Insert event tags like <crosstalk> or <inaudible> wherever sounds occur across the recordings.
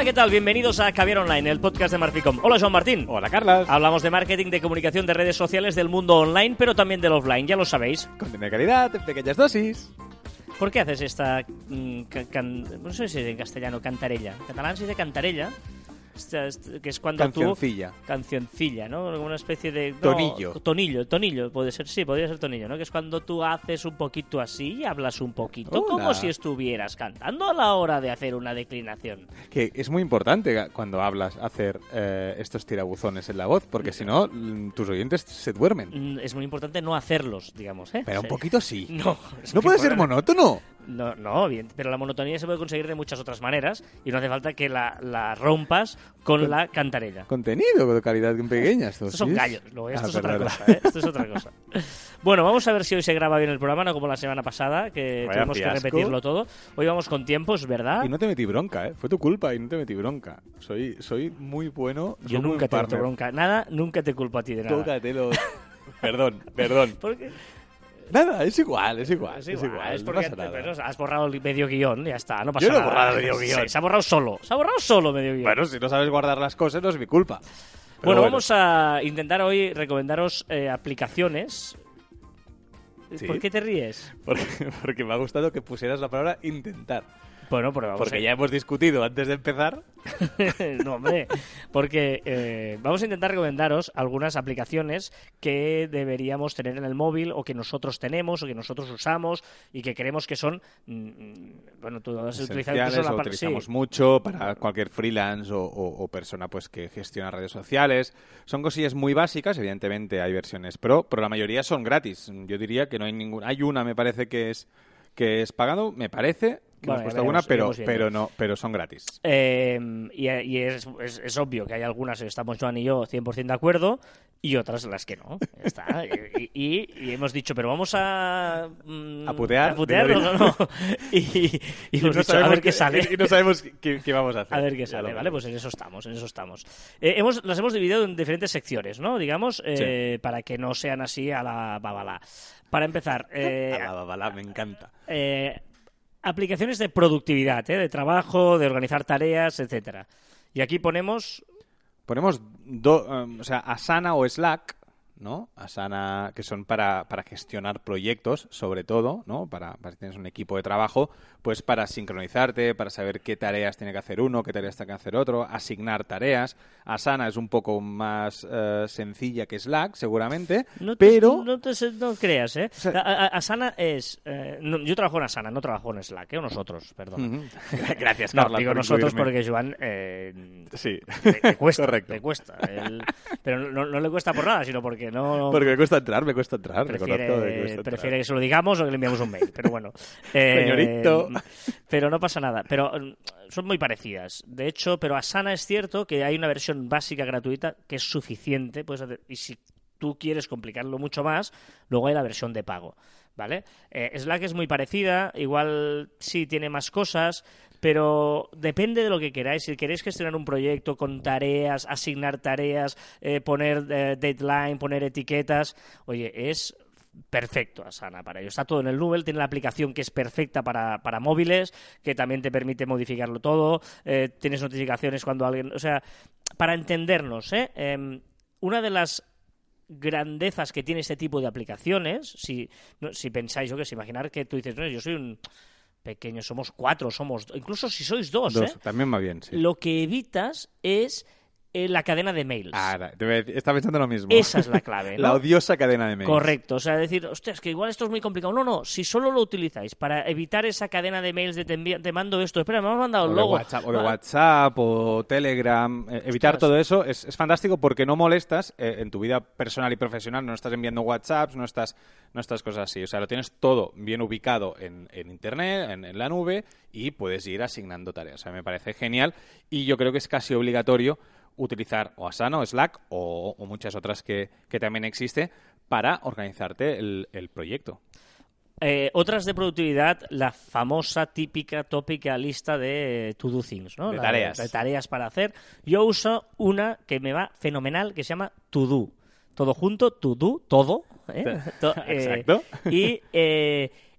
Hola, ¿qué tal? Bienvenidos a Caviar Online, el podcast de Marficom. Hola, Joan Martín. Hola, Carlas. Hablamos de marketing, de comunicación, de redes sociales, del mundo online, pero también del offline, ya lo sabéis. Contenido de calidad, en pequeñas dosis. ¿Por qué haces esta... mm, ca- can- no sé si es en castellano, cantarella. En catalán se dice cantarella, que es cuando Cancioncilla. tú... Cancioncilla, ¿no? Como Una especie de... no, Tonillo. tonillo, tonillo, puede ser, sí, podría ser tonillo, ¿no? Que es cuando tú haces un poquito así y hablas un poquito, como si estuvieras cantando a la hora de hacer una declinación. Que es muy importante cuando hablas hacer eh, estos tirabuzones en la voz, porque si no, mm, tus oyentes se duermen. Mm, Es muy importante no hacerlos, digamos, ¿eh? Pero un poquito sí. <laughs> No, No puede ser monótono. No, no, bien, pero la monotonía se puede conseguir de muchas otras maneras y no hace falta que la, la rompas con la cantarella. Contenido de calidad en pequeñas dosis. Estos son gallos, luego, esto Ah, es otra cosa, ¿eh? Esto es otra cosa. <laughs> Bueno, vamos a ver si hoy se graba bien el programa, no como la semana pasada, que Vaya tuvimos que fiasco. repetirlo todo. Hoy vamos con tiempos, ¿verdad? Y no te metí bronca, ¿eh? Fue tu culpa y no te metí bronca. Soy, soy muy bueno. Yo soy muy nunca te meto bronca. Nada, nunca te culpo a ti de nada. Tócate los... perdón, perdón. <laughs> Porque Nada, es igual, es igual. es Es igual, igual, es no porque pasa nada. has borrado el medio guion, ya está, no pasa Yo no he nada. borrado medio guion. Sí, se ha borrado solo, se ha borrado solo medio guion. Bueno, si no sabes guardar las cosas, no es mi culpa. Pero Bueno, vamos a intentar hoy recomendaros eh, aplicaciones. Sí. ¿Por qué te ríes? Porque, <laughs> porque me ha gustado que pusieras la palabra intentar. Bueno, pero vamos Porque a... ya hemos discutido antes de empezar. <laughs> no, hombre, porque eh, vamos a intentar recomendaros algunas aplicaciones que deberíamos tener en el móvil o que nosotros tenemos o que nosotros usamos y que creemos que son, mm, mm, bueno, tú has utilizado incluso la utilizamos sí. mucho para cualquier freelance o, o- o persona pues que gestiona redes sociales. Son cosillas muy básicas, evidentemente hay versiones pro, pero la mayoría son gratis. Yo diría que no hay ninguna. Hay una, me parece que es que es pagado, me parece que Bueno, hemos puesto alguna, pero pero no, pero son gratis. Eh, y y es, es- es obvio que hay algunas estamos Joan y yo 100% de acuerdo y otras las que no. Está. Y, y- y hemos dicho, pero vamos a... mm, A putear, A ¿no? no. <laughs> Y, hemos dicho, a ver qué sale. Y no sabemos qué, qué vamos a hacer. A ver qué sale, ¿vale? Pues en eso estamos, en eso estamos. Eh, hemos, las hemos dividido en diferentes secciones, ¿no? Digamos, eh, para que no sean así a la babalá. Para empezar, <laughs> eh, A la babala, me encanta. eh, aplicaciones de productividad, ¿eh? de trabajo, de organizar tareas, etcétera. Y aquí ponemos Ponemos do- um, o sea, Asana o Slack, ¿no? Asana, que son para, para gestionar proyectos, sobre todo, ¿no? Para, para si tienes un equipo de trabajo, pues para sincronizarte, para saber qué tareas tiene que hacer uno, qué tareas tiene que hacer otro, asignar tareas. Asana es un poco más eh, sencilla que Slack, seguramente, No te, pero... no te no creas, ¿eh? sea- A- a- Asana es... eh, no, yo trabajo en Asana, no trabajo en Slack, ¿eh? O nosotros, perdón. <laughs> Gracias, No, Carla, digo por nosotros incluirme. porque Joan eh, Sí, le, le cuesta, correcto. le cuesta. Pero no, no le cuesta por nada, sino porque no... Porque me cuesta entrar, me cuesta entrar, prefiere, me cuesta entrar. prefiere que se lo digamos o que le enviamos un mail, pero bueno. <laughs> Eh, Señorito. <laughs> Pero no pasa nada. Pero mm, son muy parecidas. De hecho, pero Asana es cierto que hay una versión básica gratuita que es suficiente. Puedes hacer- y si tú quieres complicarlo mucho más, luego hay la versión de pago. ¿Vale? Eh, Slack es muy parecida, igual sí tiene más cosas, pero depende de lo que queráis. Si queréis gestionar un proyecto con tareas, asignar tareas, eh, poner eh, deadline, poner etiquetas, oye, es perfecto Asana para ello. Está todo en el nube, tiene la aplicación que es perfecta para, para móviles, que también te permite modificarlo todo, eh, tienes notificaciones cuando alguien... O sea, para entendernos, ¿eh? Em, una de las grandezas que tiene este tipo de aplicaciones, si, no, si pensáis, yo que sé, imaginar que tú dices, no, yo soy un pequeño, somos cuatro, somos, incluso si sois dos, Dos, ¿eh? también va bien, sí. lo que evitas es eh, la cadena de mails. Ahora, te voy a decir- estaba pensando lo mismo. Esa es la <laughs> clave, ¿no? La odiosa cadena de mails. Correcto, o sea, decir, hostia, es que igual esto es muy complicado. No, no, si solo lo utilizáis para evitar esa cadena de mails de te, te mando esto, espera, me has mandado el de, logo. WhatsApp, o de Ah, WhatsApp o Telegram. eh, evitar todo eso es, es fantástico porque no molestas eh, en tu vida personal y profesional. No estás enviando WhatsApps, no estás, no estás cosas así. O sea, lo tienes todo bien ubicado en, en Internet, en, en la nube y puedes ir asignando tareas. O sea, me parece genial y yo creo que es casi obligatorio utilizar o Asana o Slack o, o muchas otras que, que también existe para organizarte el, el proyecto. Eh, otras de productividad, la famosa, típica, tópica lista de to-do things, ¿no? De La tareas. de tareas para hacer. Yo uso una que me va fenomenal, que se llama to-do. Todo junto, to-do, todo. ¿eh? <laughs> To- eh, Exacto. <laughs> y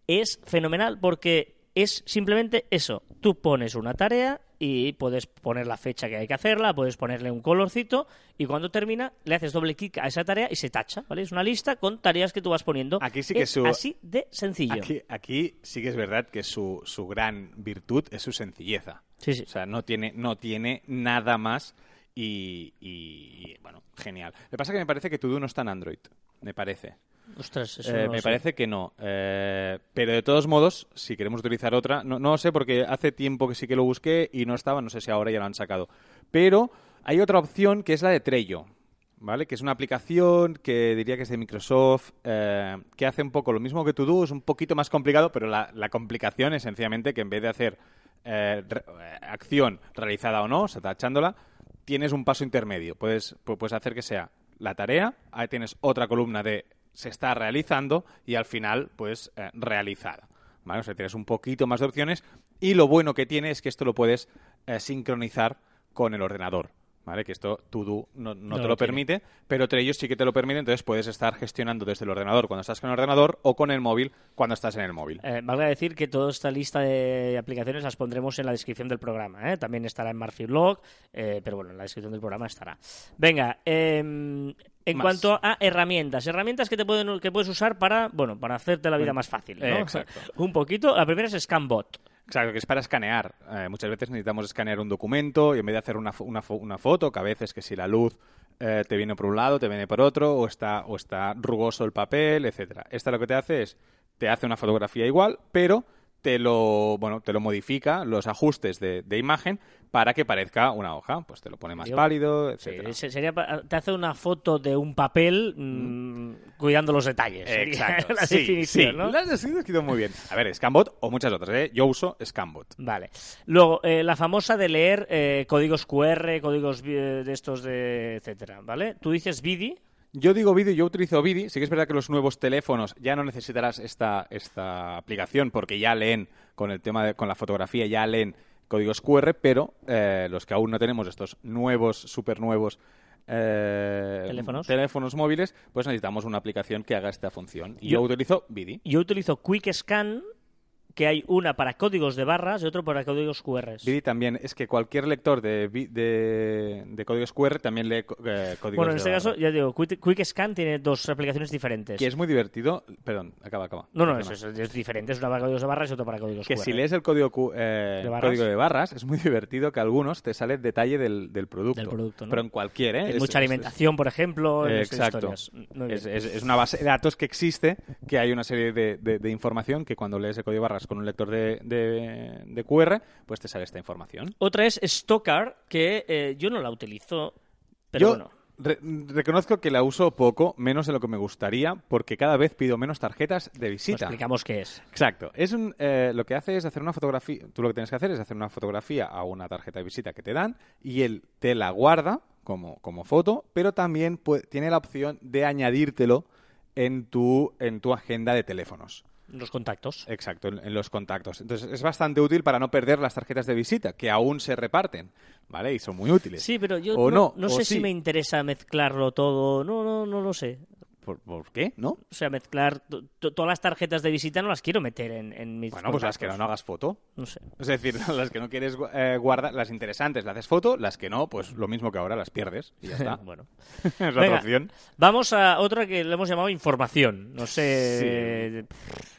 es fenomenal porque es simplemente eso. Tú pones una tarea y puedes poner la fecha que hay que hacerla, puedes ponerle un colorcito y cuando termina le haces doble clic a esa tarea y se tacha, ¿vale? Es una lista con tareas que tú vas poniendo. Aquí sí que Es su- así de sencillo. Aquí, aquí sí que es verdad que su, su gran virtud es su sencilleza. Sí, sí. O sea, no tiene, no tiene nada más y, y, bueno, genial. Lo que pasa es que me parece que Todo no está en Android, me parece. Ostras, eso Eh, no me sé. parece que no. Eh, pero de todos modos, si queremos utilizar otra, no, no sé porque hace tiempo que sí que lo busqué y no estaba, no sé si ahora ya lo han sacado. Pero hay otra opción que es la de Trello, ¿vale? Que es una aplicación que diría que es de Microsoft, eh, que hace un poco lo mismo que To-Do, es un poquito más complicado, pero la, la complicación es sencillamente que en vez de hacer eh, re- acción realizada o no, o sea, tachándola, tienes un paso intermedio. Puedes, pu- puedes hacer que sea la tarea, ahí tienes otra columna de se está realizando y al final, pues, eh, realizada. ¿Vale? O sea, tienes un poquito más de opciones y lo bueno que tiene es que esto lo puedes eh, sincronizar con el ordenador. ¿Vale? Que esto To-Do no, no No te lo permite, pero Trello sí que te lo permite, entonces puedes estar gestionando desde el ordenador cuando estás con el ordenador o con el móvil cuando estás en el móvil. Eh, valga decir que toda esta lista de aplicaciones las pondremos en la descripción del programa. ¿eh? También estará en Marfil eh, pero bueno, en la descripción del programa estará. Venga, eh, en Más. cuanto a herramientas, herramientas que te pueden que puedes usar para bueno para hacerte la vida más fácil, ¿no? exacto. <laughs> Un poquito. La primera es Scanbot. Exacto, que es para escanear. Eh, muchas veces necesitamos escanear un documento y en vez de hacer una, fo- una, una foto, que a veces que si la luz eh, te viene por un lado, te viene por otro, o está, o está rugoso el papel, etcétera. Esta lo que te hace es, te hace una fotografía igual, pero te lo, bueno, te lo modifica, los ajustes de, de imagen, para que parezca una hoja. Pues te lo pone más Yo- pálido, Sí, etcétera. ese sería te hace una foto de un papel mm, cuidando los detalles. Exacto. <laughs> la sí, definición, sí. ¿no? Lo has descrito muy bien. A ver, Scanbot o muchas otras, ¿eh? Yo uso Scanbot. Vale. Luego, eh, la famosa de leer eh, códigos QR, códigos vi- de estos de etcétera, ¿vale? Tú dices Vidi. Yo digo Vidi, yo utilizo Vidi. Sí que es verdad que los nuevos teléfonos ya no necesitarás esta, esta aplicación porque ya leen con el tema de, con la fotografía, ya leen códigos QR, pero eh, los que aún no tenemos estos nuevos, súper nuevos eh, Teléfonos. teléfonos móviles, pues necesitamos una aplicación que haga esta función. Y Yo- yo, utilizo Vidi. Yo utilizo Quick Scan, que hay una para códigos de barras y otro para códigos QR. Vidi también es que cualquier lector de, de, de códigos QR también lee eh, códigos Bueno, en de este barra. caso, ya digo, Quick, Quick Scan tiene dos aplicaciones diferentes. Que es muy divertido. Perdón, acaba, acaba. No, no, es, Perdona. es- es diferente. Es una para códigos de barras y otra para códigos Que QR. si lees el código, eh, ¿De barras? código de barras, es muy divertido que algunos te sale el detalle del, del producto. Del producto, ¿no? Pero en cualquier, ¿eh? En Es- mucha es- alimentación, por ejemplo. Eh, exacto. Es, una base de datos que existe, que hay una serie de- de información que cuando lees el código de barras con un lector de, de- de QR, pues te sale esta información. Otra es Stockar, que eh, yo no la utilizo, pero Yo bueno. re- reconozco que la uso poco, menos de lo que me gustaría, porque cada vez pido menos tarjetas de visita. explicamos qué es. Exacto. Es un, eh, lo que hace es hacer una fotografía. Tú lo que tienes que hacer es hacer una fotografía a una tarjeta de visita que te dan y él te la guarda como, como foto, pero también tiene la opción de añadírtelo en tu, en tu agenda de teléfonos. Los contactos. Exacto, en, en los contactos. Entonces es bastante útil para no perder las tarjetas de visita, que aún se reparten, ¿vale? Y son muy útiles. Sí, pero yo O no, no, o sé si me interesa mezclarlo todo. No, no, no lo sé. ¿Por, por qué? ¿No? O sea, mezclar to- to- todas las tarjetas de visita no las quiero meter en, en mis Bueno, pues las que no, no hagas foto. No sé. Es decir, <laughs> las que no quieres eh, guardar, las interesantes las haces foto, las que no, pues lo mismo que ahora, las pierdes y ya está. <laughs> bueno. <laughs> es Venga, otra opción. Vamos a otra que le hemos llamado información. No sé,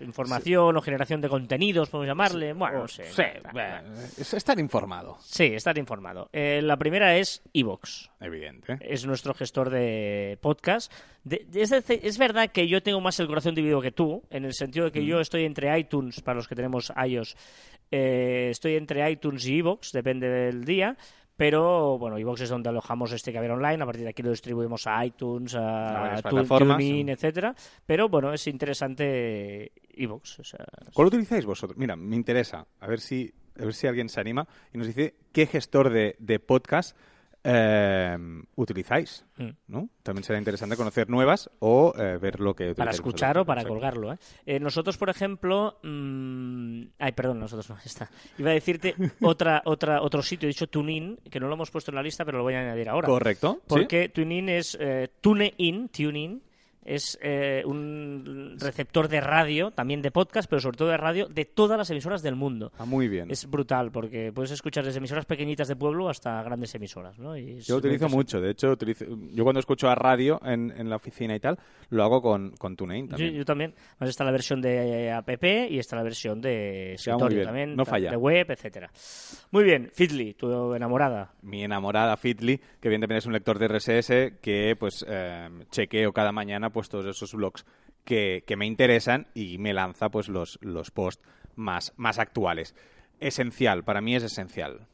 información o generación de contenidos, podemos llamarle. Bueno, no sé. Bueno, es estar informado, Sí, estar informado. Eh, la primera es Evox. evidente. Es nuestro gestor de podcast. De- de- es, verdad que yo tengo más el corazón dividido que tú, en el sentido de que yo estoy entre iTunes, para los que tenemos iOS, eh, estoy entre iTunes y Evox, depende del día. Pero bueno, Evox es donde alojamos este caber online. A partir de aquí lo distribuimos a iTunes, A a. TuneIn, etcétera. Pero bueno, es interesante Evox. O sea, ¿Cuál utilizáis vosotros? Mira, me interesa. A ver si, a ver si alguien se anima y nos dice qué gestor de, de podcast eh, utilizáis. Mm. ¿no? También será interesante conocer nuevas o eh, ver lo que para escuchar vosotros. o para colgarlo. ¿eh? Eh, nosotros, por ejemplo, mm, ay, perdón, nosotros no <laughs> está. Iba a decirte <laughs> otra, otra, otro sitio, he dicho TuneIn, que no lo hemos puesto en la lista, pero lo voy a añadir ahora. Correcto. ¿sí? Porque TuneIn es eh, TuneIn, TuneIn, es eh, un receptor de radio, también de podcast, pero sobre todo de radio, de todas las emisoras del mundo. Ah, muy bien. Es brutal, porque puedes escuchar desde emisoras pequeñitas de pueblo hasta grandes emisoras, ¿no? Y Yo utilizo mucho, de hecho, utilizo, yo cuando escucho a radio en, en la oficina y tal, lo hago con, con TuneIn Yo, también. yo también. Además está la versión de eh, app y está la versión de escritorio bien, también, no falla. de web, etcétera. Muy bien, Fitly, tu enamorada. Mi enamorada Fitly, que evidentemente es un lector de RSS, que pues eh, chequeo cada mañana pues todos esos blogs que, que me interesan y me lanza pues los, los posts más, más actuales. Esencial, para mí es esencial.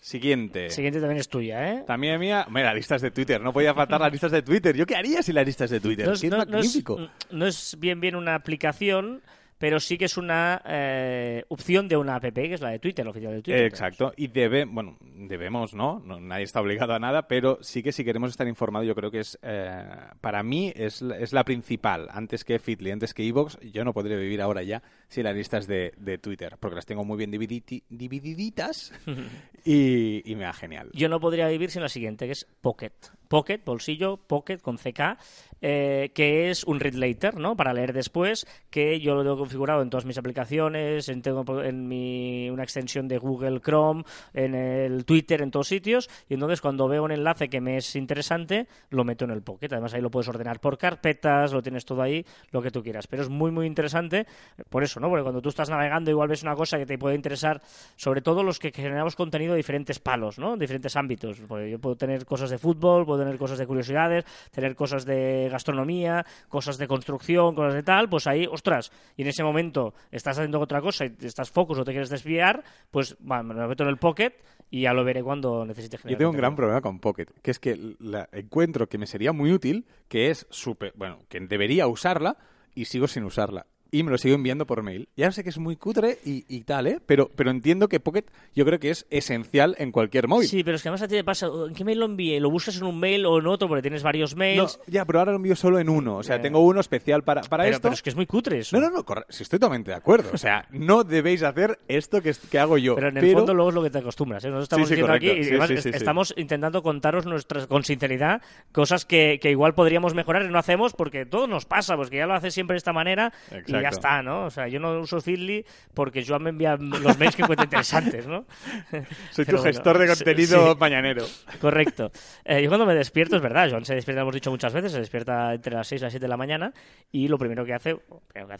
Siguiente. Siguiente también es tuya, ¿eh? También mía, mira, listas de Twitter, no podía faltar las listas de Twitter. ¿Yo qué haría sin las listas de Twitter? No es, ¡Qué no- no es- no es bien bien una aplicación, pero sí que es una eh, opción de una app, que es la de Twitter, la oficial de Twitter. Exacto, y debe, bueno, debemos, ¿no? No- Nadie está obligado a nada, pero sí que si queremos estar informados, yo creo que es, eh, para mí, es, la- es la principal. Antes que Fitly, antes que Evox, yo no podría vivir ahora ya sin las listas de, de Twitter, porque las tengo muy bien divididitas <laughs> y, y me da genial. Yo no podría vivir sin la siguiente, que es Pocket. Pocket, bolsillo, Pocket con CK, eh, que es un read later, ¿no? Para leer después, que yo lo tengo configurado en todas mis aplicaciones, en, tengo en mi, una extensión de Google Chrome, en el Twitter, en todos sitios, y entonces cuando veo un enlace que me es interesante, lo meto en el Pocket. Además ahí lo puedes ordenar por carpetas, lo tienes todo ahí, lo que tú quieras. Pero es muy, muy interesante, por eso, ¿no? Porque cuando tú estás navegando igual ves una cosa que te puede interesar, sobre todo los que generamos contenido de diferentes palos, ¿no? Diferentes ámbitos. Porque yo puedo tener cosas de fútbol, puedo tener cosas de curiosidades, tener cosas de gastronomía, cosas de construcción, cosas de tal, pues ahí, ostras, y en ese momento estás haciendo otra cosa y estás focus o te quieres desviar, pues va, me lo meto en el pocket y ya lo veré cuando necesite generar Yo tengo un gran problema con Pocket, que es que la encuentro que me sería muy útil, que es súper, bueno, que debería usarla y sigo sin usarla. Y me lo sigo enviando por mail. Ya sé que es muy cutre y, y tal, ¿eh? Pero, pero entiendo que Pocket yo creo que es esencial en cualquier móvil. Sí, pero es que además a ti te pasa, ¿en qué mail lo envié? ¿Lo buscas en un mail o en otro? Porque tienes varios No, mails. ya, pero ahora lo envío solo en uno. O sea, tengo uno especial para, para pero, esto. pero es que es muy cutre eso. No, no, no, corre- sí, estoy totalmente de acuerdo. O sea, no debéis hacer esto que, que hago yo. Pero en el fondo luego es lo que te acostumbras. ¿eh? Nosotros estamos Sí, aquí y además estamos intentando contaros nuestras, con sinceridad cosas que, que igual podríamos mejorar y no hacemos porque todo nos pasa, pues que ya lo hace siempre de esta manera Exacto. Ya está, ¿no? O sea, yo no uso Feedly porque Joan me envía los mails que encuentre interesantes, ¿no? <laughs> Soy Pero tu bueno, gestor de contenido sí. mañanero. Correcto. Eh, yo cuando me despierto, es verdad, Joan se despierta, hemos dicho muchas veces, se despierta entre las 6 y las 7 de la mañana y lo primero que hace,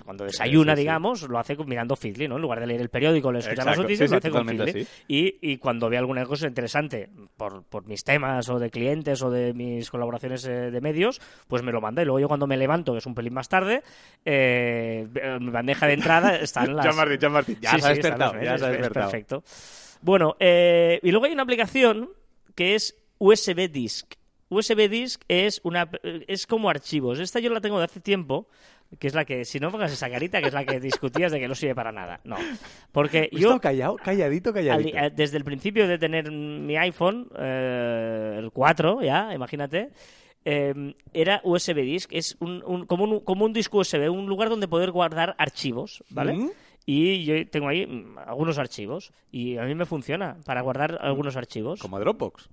cuando desayuna, sí, digamos, lo hace mirando Feedly, ¿no? En lugar de leer el periódico o de escuchar las noticias, lo hace con Feedly. Y, y cuando ve alguna cosa interesante por, por mis temas o de clientes o de mis colaboraciones eh, de medios, pues me lo manda. Y luego yo cuando me levanto, que es un pelín más tarde, eh, mi bandeja de entrada <laughs> está en las... Ya Martín, ya Martín. Ya Sí, se ha sí, están despertado. los Ya se ha despertado. perfecto. Bueno, eh, y luego hay una aplicación que es USB Disk. USB Disk es una es como archivos. Esta yo la tengo de hace tiempo, que es la que, si no pongas esa carita, que es la que discutías de que no sirve para nada. No. Porque He yo callado, calladito, al- calladito. eh, desde el principio de tener mi iPhone, eh, el 4 ya, imagínate, eh, era USB Disk, es un, un- como, un, como un disco USB, un lugar donde poder guardar archivos, ¿vale? Mm. Y yo tengo ahí mm, algunos archivos y a mí me funciona para guardar algunos archivos. Como Dropbox.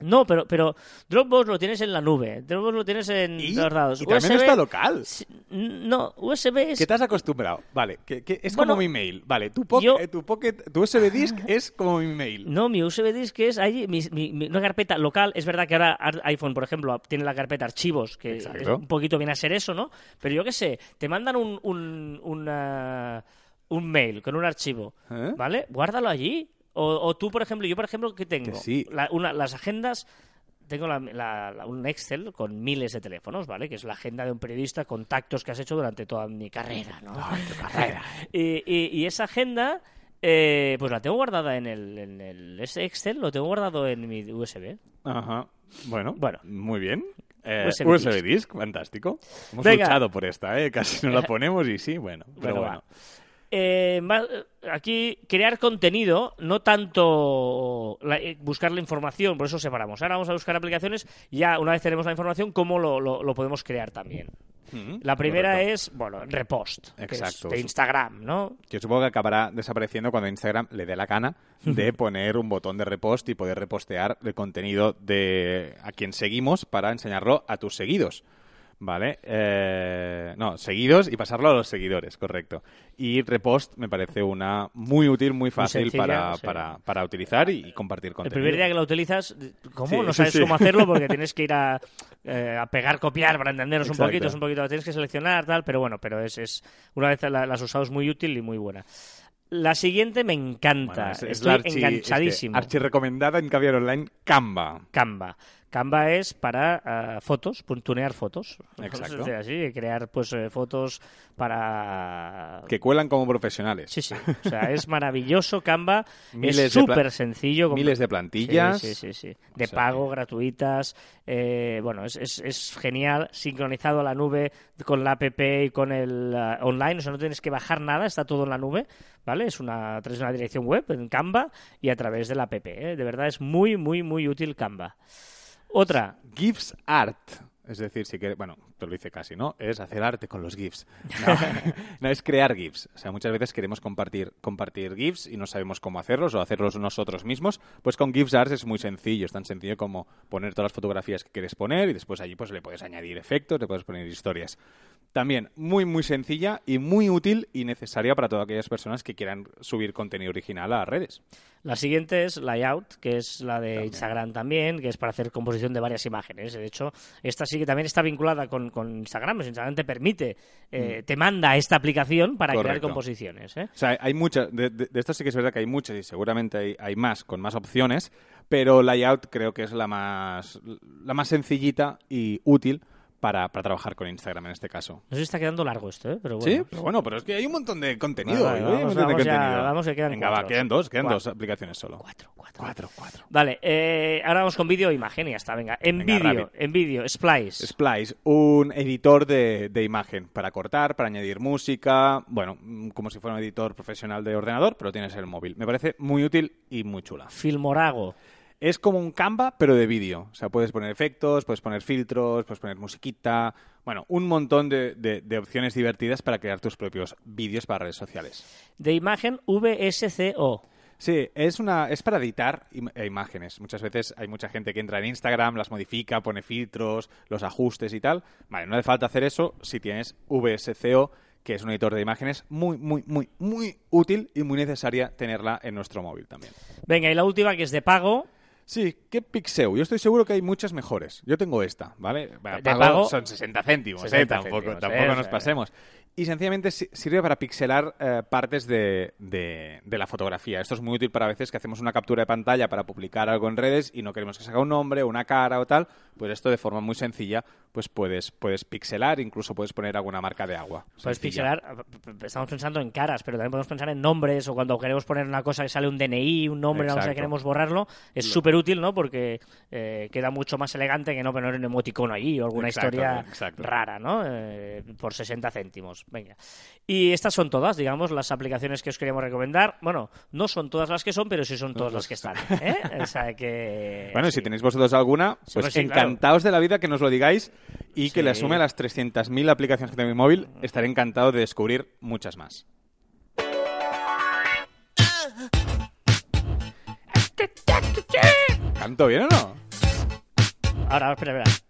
No, pero, pero Dropbox lo tienes en la nube, Dropbox lo tienes en ¿Y? todos lados. Y también USB está local. No, USB es... ¿Qué te has acostumbrado? Vale, que, que es Bueno, como mi mail. Vale, tu, yo- eh, tu pocket, tu USB disk <laughs> es como mi mail. No, mi USB disk es ahí, mi, mi- mi- una carpeta local. Es verdad que ahora iPhone, por ejemplo, tiene la carpeta archivos, que es un poquito viene a ser eso, ¿no? Pero yo qué sé, te mandan un, un, una- un mail con un archivo, ¿Eh? ¿vale? Guárdalo allí. O, o tú, por ejemplo, yo, por ejemplo, ¿qué tengo? Que sí. La- una- las agendas tengo la- la- la- un Excel con miles de teléfonos, ¿vale? Que es la agenda de un periodista, contactos que has hecho durante toda mi carrera, ¿no? <laughs> y, y- y esa agenda, eh, pues la tengo guardada en el, en el ese Excel, lo tengo guardado en mi USB. Ajá. Bueno, Bueno. muy bien. Eh, USB USB, disk. disk, fantástico. Hemos Venga. luchado por esta, ¿eh? Casi no la <laughs> ponemos y sí, bueno. Pero Bueno, bueno. Eh, aquí crear contenido, no tanto la- eh, buscar la información, por eso separamos. Ahora vamos a buscar aplicaciones, ya una vez tenemos la información, cómo lo, lo- lo podemos crear también. Mm, La primera correcto. es, bueno, repost, Exacto. de Instagram, ¿no? Que supongo que acabará desapareciendo cuando Instagram le dé la gana de <laughs> poner un botón de repost y poder repostear el contenido de a quien seguimos para enseñarlo a tus seguidos. ¿Vale? Eh, no, seguidos y pasarlo a los seguidores, correcto. Y repost me parece una muy útil, muy fácil sencilla, para, sí. para, para utilizar y, y compartir El contenido. primer día que la utilizas, ¿cómo? Sí, no sabes sí. cómo hacerlo porque <laughs> tienes que ir a, eh, a pegar, copiar para entendernos un poquito. Es un poquito, tienes que seleccionar, tal, pero bueno, pero es, es una vez la, la has usado es muy útil y muy buena. La siguiente me encanta. Bueno, es- es Estoy la archi- es que enganchadísimo. archi recomendada en Caviar Online, Canva. Canva. Canva es para ah, fotos, puntunear fotos. Exacto. Así, crear pues eh, fotos para... Que cuelan como profesionales. Sí, sí. O sea, es maravilloso Canva. <laughs> Miles es súper sencillo. Miles de plantillas. Sí, sí, sí. sí. De O sea pago, que- gratuitas. eh, bueno, es, es, es genial. Sincronizado a la nube con la app y con el ah, online. O sea, no tienes que bajar nada, está todo en la nube. ¿Vale? Es una, una dirección web en Canva y a través de la app. ¿eh? De verdad es muy, muy, muy útil Canva. Otra, GIFs Art. Es decir, si quieres, bueno, te lo dice casi, ¿no? Es hacer arte con los GIFs. No, <laughs> no, es crear GIFs. O sea, muchas veces queremos compartir, compartir GIFs y no sabemos cómo hacerlos o hacerlos nosotros mismos. Pues con GIFs Art es muy sencillo. Es tan sencillo como poner todas las fotografías que quieres poner y después allí pues le puedes añadir efectos, le puedes poner historias. También muy, muy sencilla y muy útil y necesaria para todas aquellas personas que quieran subir contenido original a las redes. La siguiente es Layout, que es la de Instagram también, que es para hacer composición de varias imágenes. De hecho, esta sí que también está vinculada con, con Instagram. Pues Instagram te permite, eh, te manda esta aplicación para crear composiciones. ¿eh? O sea, hay muchas, de, de, de esto sí que es verdad que hay muchas y seguramente hay, hay más, con más opciones, pero Layout creo que es la más, la más sencillita y útil para, para trabajar con Instagram en este caso. No sé si está quedando largo esto, ¿eh? pero bueno. Sí, pero bueno, pero es que hay un montón de contenido. Vale, un vamos- de vamos ya- contenido. vamos, que quedan Venga, cuatro. va, quedan dos, quedan Cuatro. dos aplicaciones solo. Cuatro, cuatro. Cuatro, cuatro. Vale, eh, ahora vamos con vídeo e imagen y ya está. Venga, en vídeo, en vídeo, Splice. Splice, un editor de, de imagen para cortar, para añadir música, bueno, mm, como si fuera un editor profesional de ordenador, pero tienes el móvil. Me parece muy útil y muy chula. Filmorago. Es como un Canva, pero de vídeo. O sea, puedes poner efectos, puedes poner filtros, puedes poner musiquita. Bueno, un montón de, de- de opciones divertidas para crear tus propios vídeos para redes sociales. De imagen VSCO. Sí, es, una, es para editar im- eh, imágenes. Muchas veces hay mucha gente que entra en Instagram, las modifica, pone filtros, los ajustes y tal. Vale, no hace falta hacer eso si tienes VSCO, que es un editor de imágenes muy, muy, muy, muy útil y muy necesaria tenerla en nuestro móvil también. Venga, y la última que es de pago. Sí, ¿qué Pixeu? Yo estoy seguro que hay muchas mejores. Yo tengo esta, ¿vale? Pago, son 60 céntimos, 60 ¿eh? Tampoco, céntimos, tampoco nos pasemos. Y sencillamente si- sirve para pixelar eh, partes de, de- de la fotografía. Esto es muy útil para veces que hacemos una captura de pantalla para publicar algo en redes y no queremos que salga un nombre, una cara o tal. Pues esto de forma muy sencilla, pues puedes, puedes pixelar, incluso puedes poner alguna marca de agua. Puedes Sencilla. pixelar, estamos pensando en caras, pero también podemos pensar en nombres o cuando queremos poner una cosa que sale un DNI, un nombre, no sé, Exacto. queremos borrarlo, es súper útil, ¿no? Porque eh, queda mucho más elegante que no poner un emoticono ahí o alguna Exacto, historia exacto. rara, ¿no? Eh, por 60 céntimos. Venga. Y estas son todas, digamos, las aplicaciones que os queríamos recomendar. Bueno, no son todas las que son, pero sí son todas las que están. ¿eh? O sea que. <laughs> Bueno, si tenéis vosotros alguna, pues pues sí, claro. encantados de la vida que nos lo digáis y que le sume a las 300.000 aplicaciones que tengo en mi móvil. Estaré encantado de descubrir muchas más. ¿Canto bien o no? Ahora, espera, espera.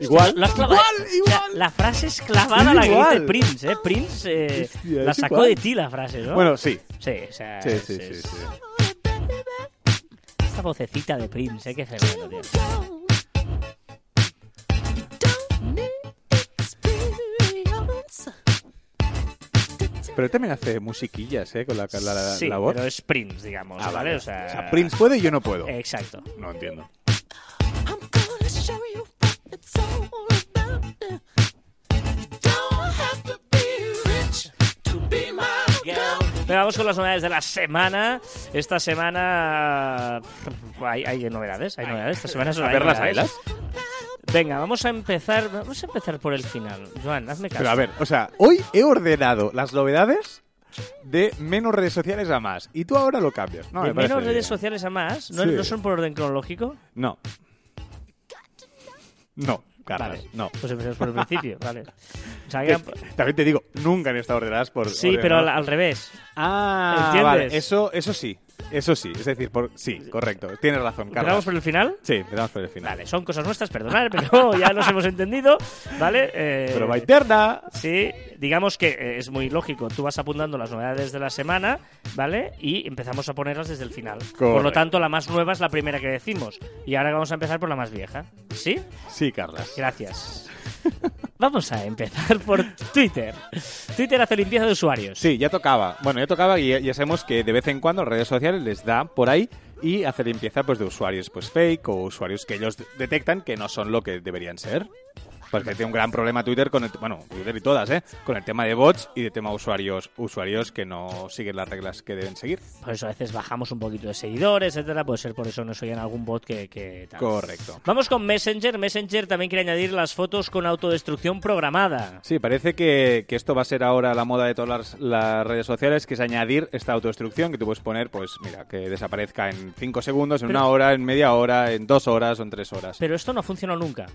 Igual. Lo has clavado. Igual, O sea, la frase es clavada la que Igual. dice Prince, ¿eh? Prince eh, Hostia, la sacó igual. de ti la frase, ¿no? Bueno, sí. Sí, o sea, Sí, es- sí, sí, es- sí. Esta vocecita de Prince, ¿eh? Qué fenómeno, tío. Pero él también hace musiquillas, ¿eh? Con la, la, la- sí, la voz. pero es Prince, digamos, Ah, ¿vale? O sea, O sea, Prince puede y yo no puedo. Exacto. No entiendo. I'm gonna show you Venga, vamos con las novedades de la semana. Esta semana hay, hay novedades, hay novedades. Esta semana son A hay novedades. Venga, vamos a empezar, vamos a empezar por el final. Joan, hazme caso. Pero a ver, o sea, hoy he ordenado las novedades de menos redes sociales a más. Y tú ahora lo cambias. No, de me parece menos redes bien. sociales a más, ¿no, Sí. no son por orden cronológico? No. No, Carlos, Vale. no. Pues empezamos por el principio, <laughs> vale. O sea, Que- que- también te digo, nunca han estado ordenadas por. sí, pero al, al revés. Ah, ¿Entiendes? vale, eso, eso sí. Eso sí, es decir, por... sí, correcto. Tienes razón, ¿Empezamos Carlos. por el final? Sí, empezamos por el final. Vale, son cosas nuestras, perdonad, pero <laughs> ya nos hemos entendido, ¿vale? Eh, Pero va interna. Sí, digamos que eh, es muy lógico. Tú vas apuntando las novedades de la semana, ¿vale? Y empezamos a ponerlas desde el final. Por lo tanto, la más nueva es la primera que decimos. Y ahora vamos a empezar por la más vieja. ¿Sí? Sí, Carlas. Gracias. <laughs> Vamos a empezar por Twitter. Twitter hace limpieza de usuarios. Sí, ya tocaba. Bueno, ya tocaba y ya, sabemos que de vez en cuando las redes sociales les da por ahí y hace limpieza pues, de usuarios pues fake o usuarios que ellos de- detectan que no son lo que deberían ser. Porque tiene un gran problema Twitter con el, bueno, Twitter y todas, ¿eh? Con el tema de bots y de tema usuarios, usuarios que no siguen las reglas que deben seguir. Por eso a veces bajamos un poquito de seguidores, etcétera. Puede ser por eso no soy en algún bot que, que tal. Correcto. Vamos con Messenger. Messenger también quiere añadir las fotos con autodestrucción programada. Sí, parece que, que esto va a ser ahora la moda de todas las, las redes sociales, que es añadir esta autodestrucción que tú puedes poner, pues mira, que desaparezca en 5 segundos, en Pero- una hora, en media hora, en dos horas o en tres horas. Pero esto no ha funcionado nunca.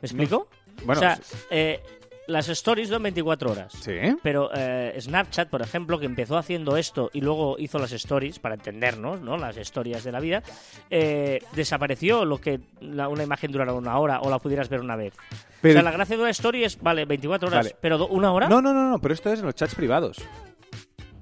¿Me explico? Bueno, o sea, eh, las stories duran 24 horas. Sí. Pero eh, Snapchat, por ejemplo, que empezó haciendo esto y luego hizo las stories, para entendernos, ¿no? Las historias de la vida, eh, desapareció lo que la- una imagen durara una hora o la pudieras ver una vez. Pero- O sea, la gracia de una story es, vale, 24 horas, Vale. pero ¿una hora? No, no, no, no, pero esto es en los chats privados.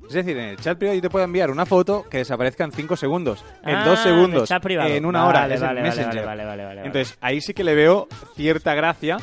Es decir, en el chat privado yo te puedo enviar una foto que desaparezca en 5 segundos, en Ah, 2 en el segundos, chat en una Vale, hora, es vale, en vale, Messenger. vale, vale, vale, vale. Entonces, ahí sí que le veo cierta gracia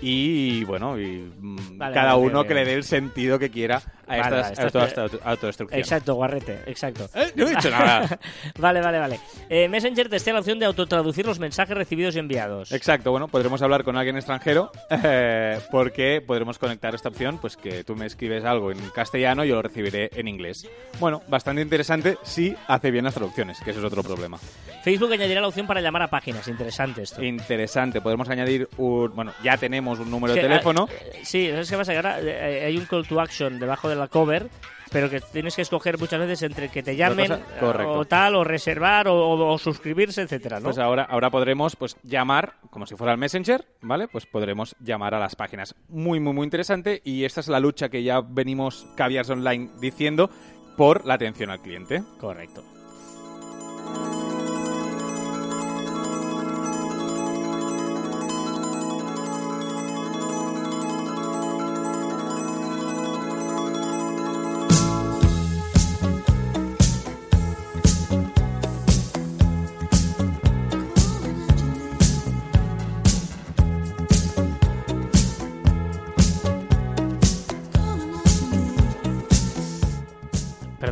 y, bueno, y mm, Vale, cada vale, uno vale. que le dé el sentido que quiera a Vale, estas, a esta autodestrucción. Exacto, guarrete, exacto. Eh, No he dicho nada. <laughs> vale, vale, vale. Eh, Messenger testea la opción de autotraducir los mensajes recibidos y enviados. Exacto, bueno, podremos hablar con alguien extranjero eh, porque podremos conectar esta opción, pues que tú me escribes algo en castellano y yo lo recibiré en inglés. Bueno, bastante interesante si hace bien las traducciones, que ese es otro problema. Facebook añadirá la opción para llamar a páginas. Interesante esto. Interesante, podemos añadir un... Bueno, ya tenemos un número de teléfono. ah, eh, sí, es que pasa que ahora eh, hay un call to action debajo de la cover, pero que tienes que escoger muchas veces entre que te llamen cosa- correcto. o tal, o reservar, o, o- o suscribirse, etcétera, ¿no? Pues ahora, ahora podremos pues llamar, como si fuera el Messenger, ¿vale? Pues podremos llamar a las páginas. Muy, muy, muy interesante. Y esta es la lucha que ya venimos Caviars Online diciendo por la atención al cliente. Correcto.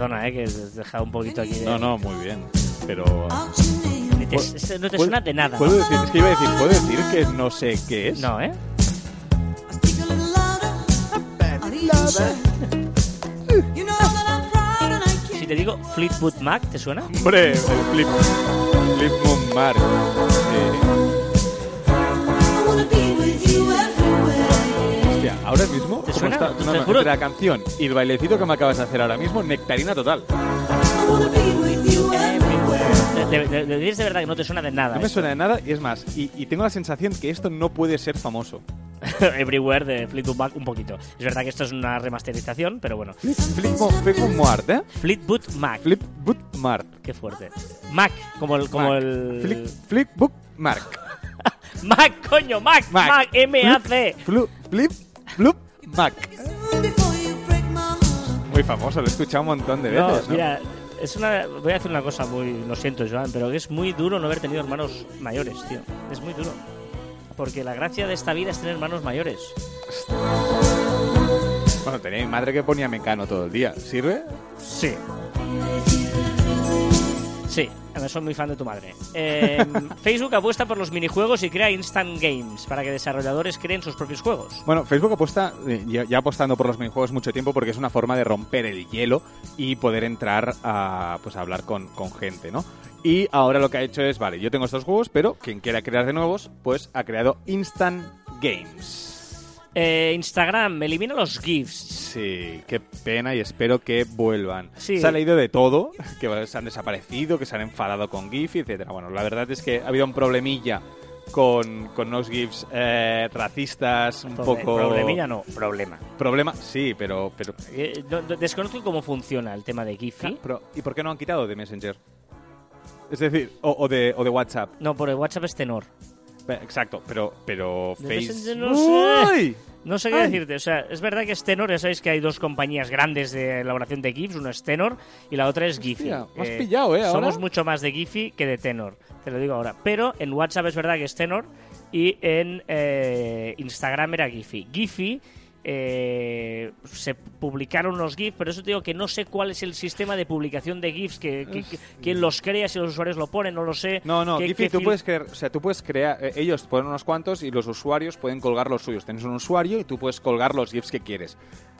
Perdona, eh, que has dejado un poquito aquí. de- No, no, muy bien. Pero... Ni te- es- no te suena de nada. ¿Puedo decir, es que iba a decir, ¿puedo decir que no sé qué es? No, ¿eh? Si te digo Fleetwood Mac, ¿te suena? Hombre, el Flip... Flip Moon Mark. Sí. Ahora mismo, ¿Te ¿cómo suena? está? No, no, la canción y el bailecito que me acabas de hacer ahora mismo, nectarina total. De, de, de- de- dices de verdad que no te suena de nada. No me esto. suena de nada y es más, y, y tengo la sensación que esto no puede ser famoso. <laughs> Everywhere de Fleetwood Mac un poquito. Es verdad que esto es una remasterización, pero bueno. Moon Mart, ¿eh? Fleetwood Mac. Boot Mart. Qué fuerte. Mac, como el... Como Mark. el... Book Mark. <laughs> Mac, coño, Mac. Mac. Mac, M-A-C. Flip, Flip, Flip Mac. Muy famoso, lo he escuchado un montón de No, veces. ¿no? mira, es una, voy a hacer una cosa muy, lo siento Joan, pero es muy duro no haber tenido hermanos mayores, tío. Es muy duro. Porque la gracia de esta vida es tener hermanos mayores. Bueno, tenía mi madre que ponía mecano todo el día. ¿Sirve? Sí. Sí, soy muy fan de tu madre. Eh, <laughs> Facebook apuesta por los minijuegos y crea Instant Games para que desarrolladores creen sus propios juegos. Bueno, Facebook apuesta, eh, ya, ya apostando por los minijuegos mucho tiempo porque es una forma de romper el hielo y poder entrar a, pues, a hablar con, con gente, ¿no? Y ahora lo que ha hecho es, vale, yo tengo estos juegos, pero quien quiera crear de nuevos, pues ha creado Instant Games. Eh, Instagram elimina los GIFs. Sí, qué pena y espero que vuelvan. Sí. Se ha leído de todo, <laughs> que se han desaparecido, que se han enfadado con GIF, etcétera. Bueno, la verdad es que ha habido un problemilla con, con unos GIFs eh, racistas, un Proble- poco... Problemilla no, problema. Problema, sí, pero... pero... Eh, no- no- desconozco cómo funciona el tema de pero ¿Y por qué no han quitado de Messenger? Es decir, o, o de, o de WhatsApp. No, por el WhatsApp es tenor. Eh, Exacto, pero, pero De Face... Messenger no sé. ¡Uy! No sé qué Ay. decirte. O sea, es verdad que es Tenor. Ya sabéis que hay dos compañías grandes de elaboración de GIFs. Uno es Tenor y la otra es Giphy. Me has pillado, ¿eh? ahora. Somos mucho más de Giphy que de Tenor. Te lo digo ahora. Pero en WhatsApp es verdad que es Tenor y en eh, Instagram era Giphy. Giphy eh, se publicaron unos GIFs, pero eso te digo que no sé cuál es el sistema de publicación de GIFs, que, que- que- quién los crea, si los usuarios lo ponen, no lo sé. No, no, qué- qué tú puedes crear, o sea, tú puedes crear, eh, ellos ponen unos cuantos y los usuarios pueden colgar los suyos. Tienes un usuario y tú puedes colgar los GIFs que quieres.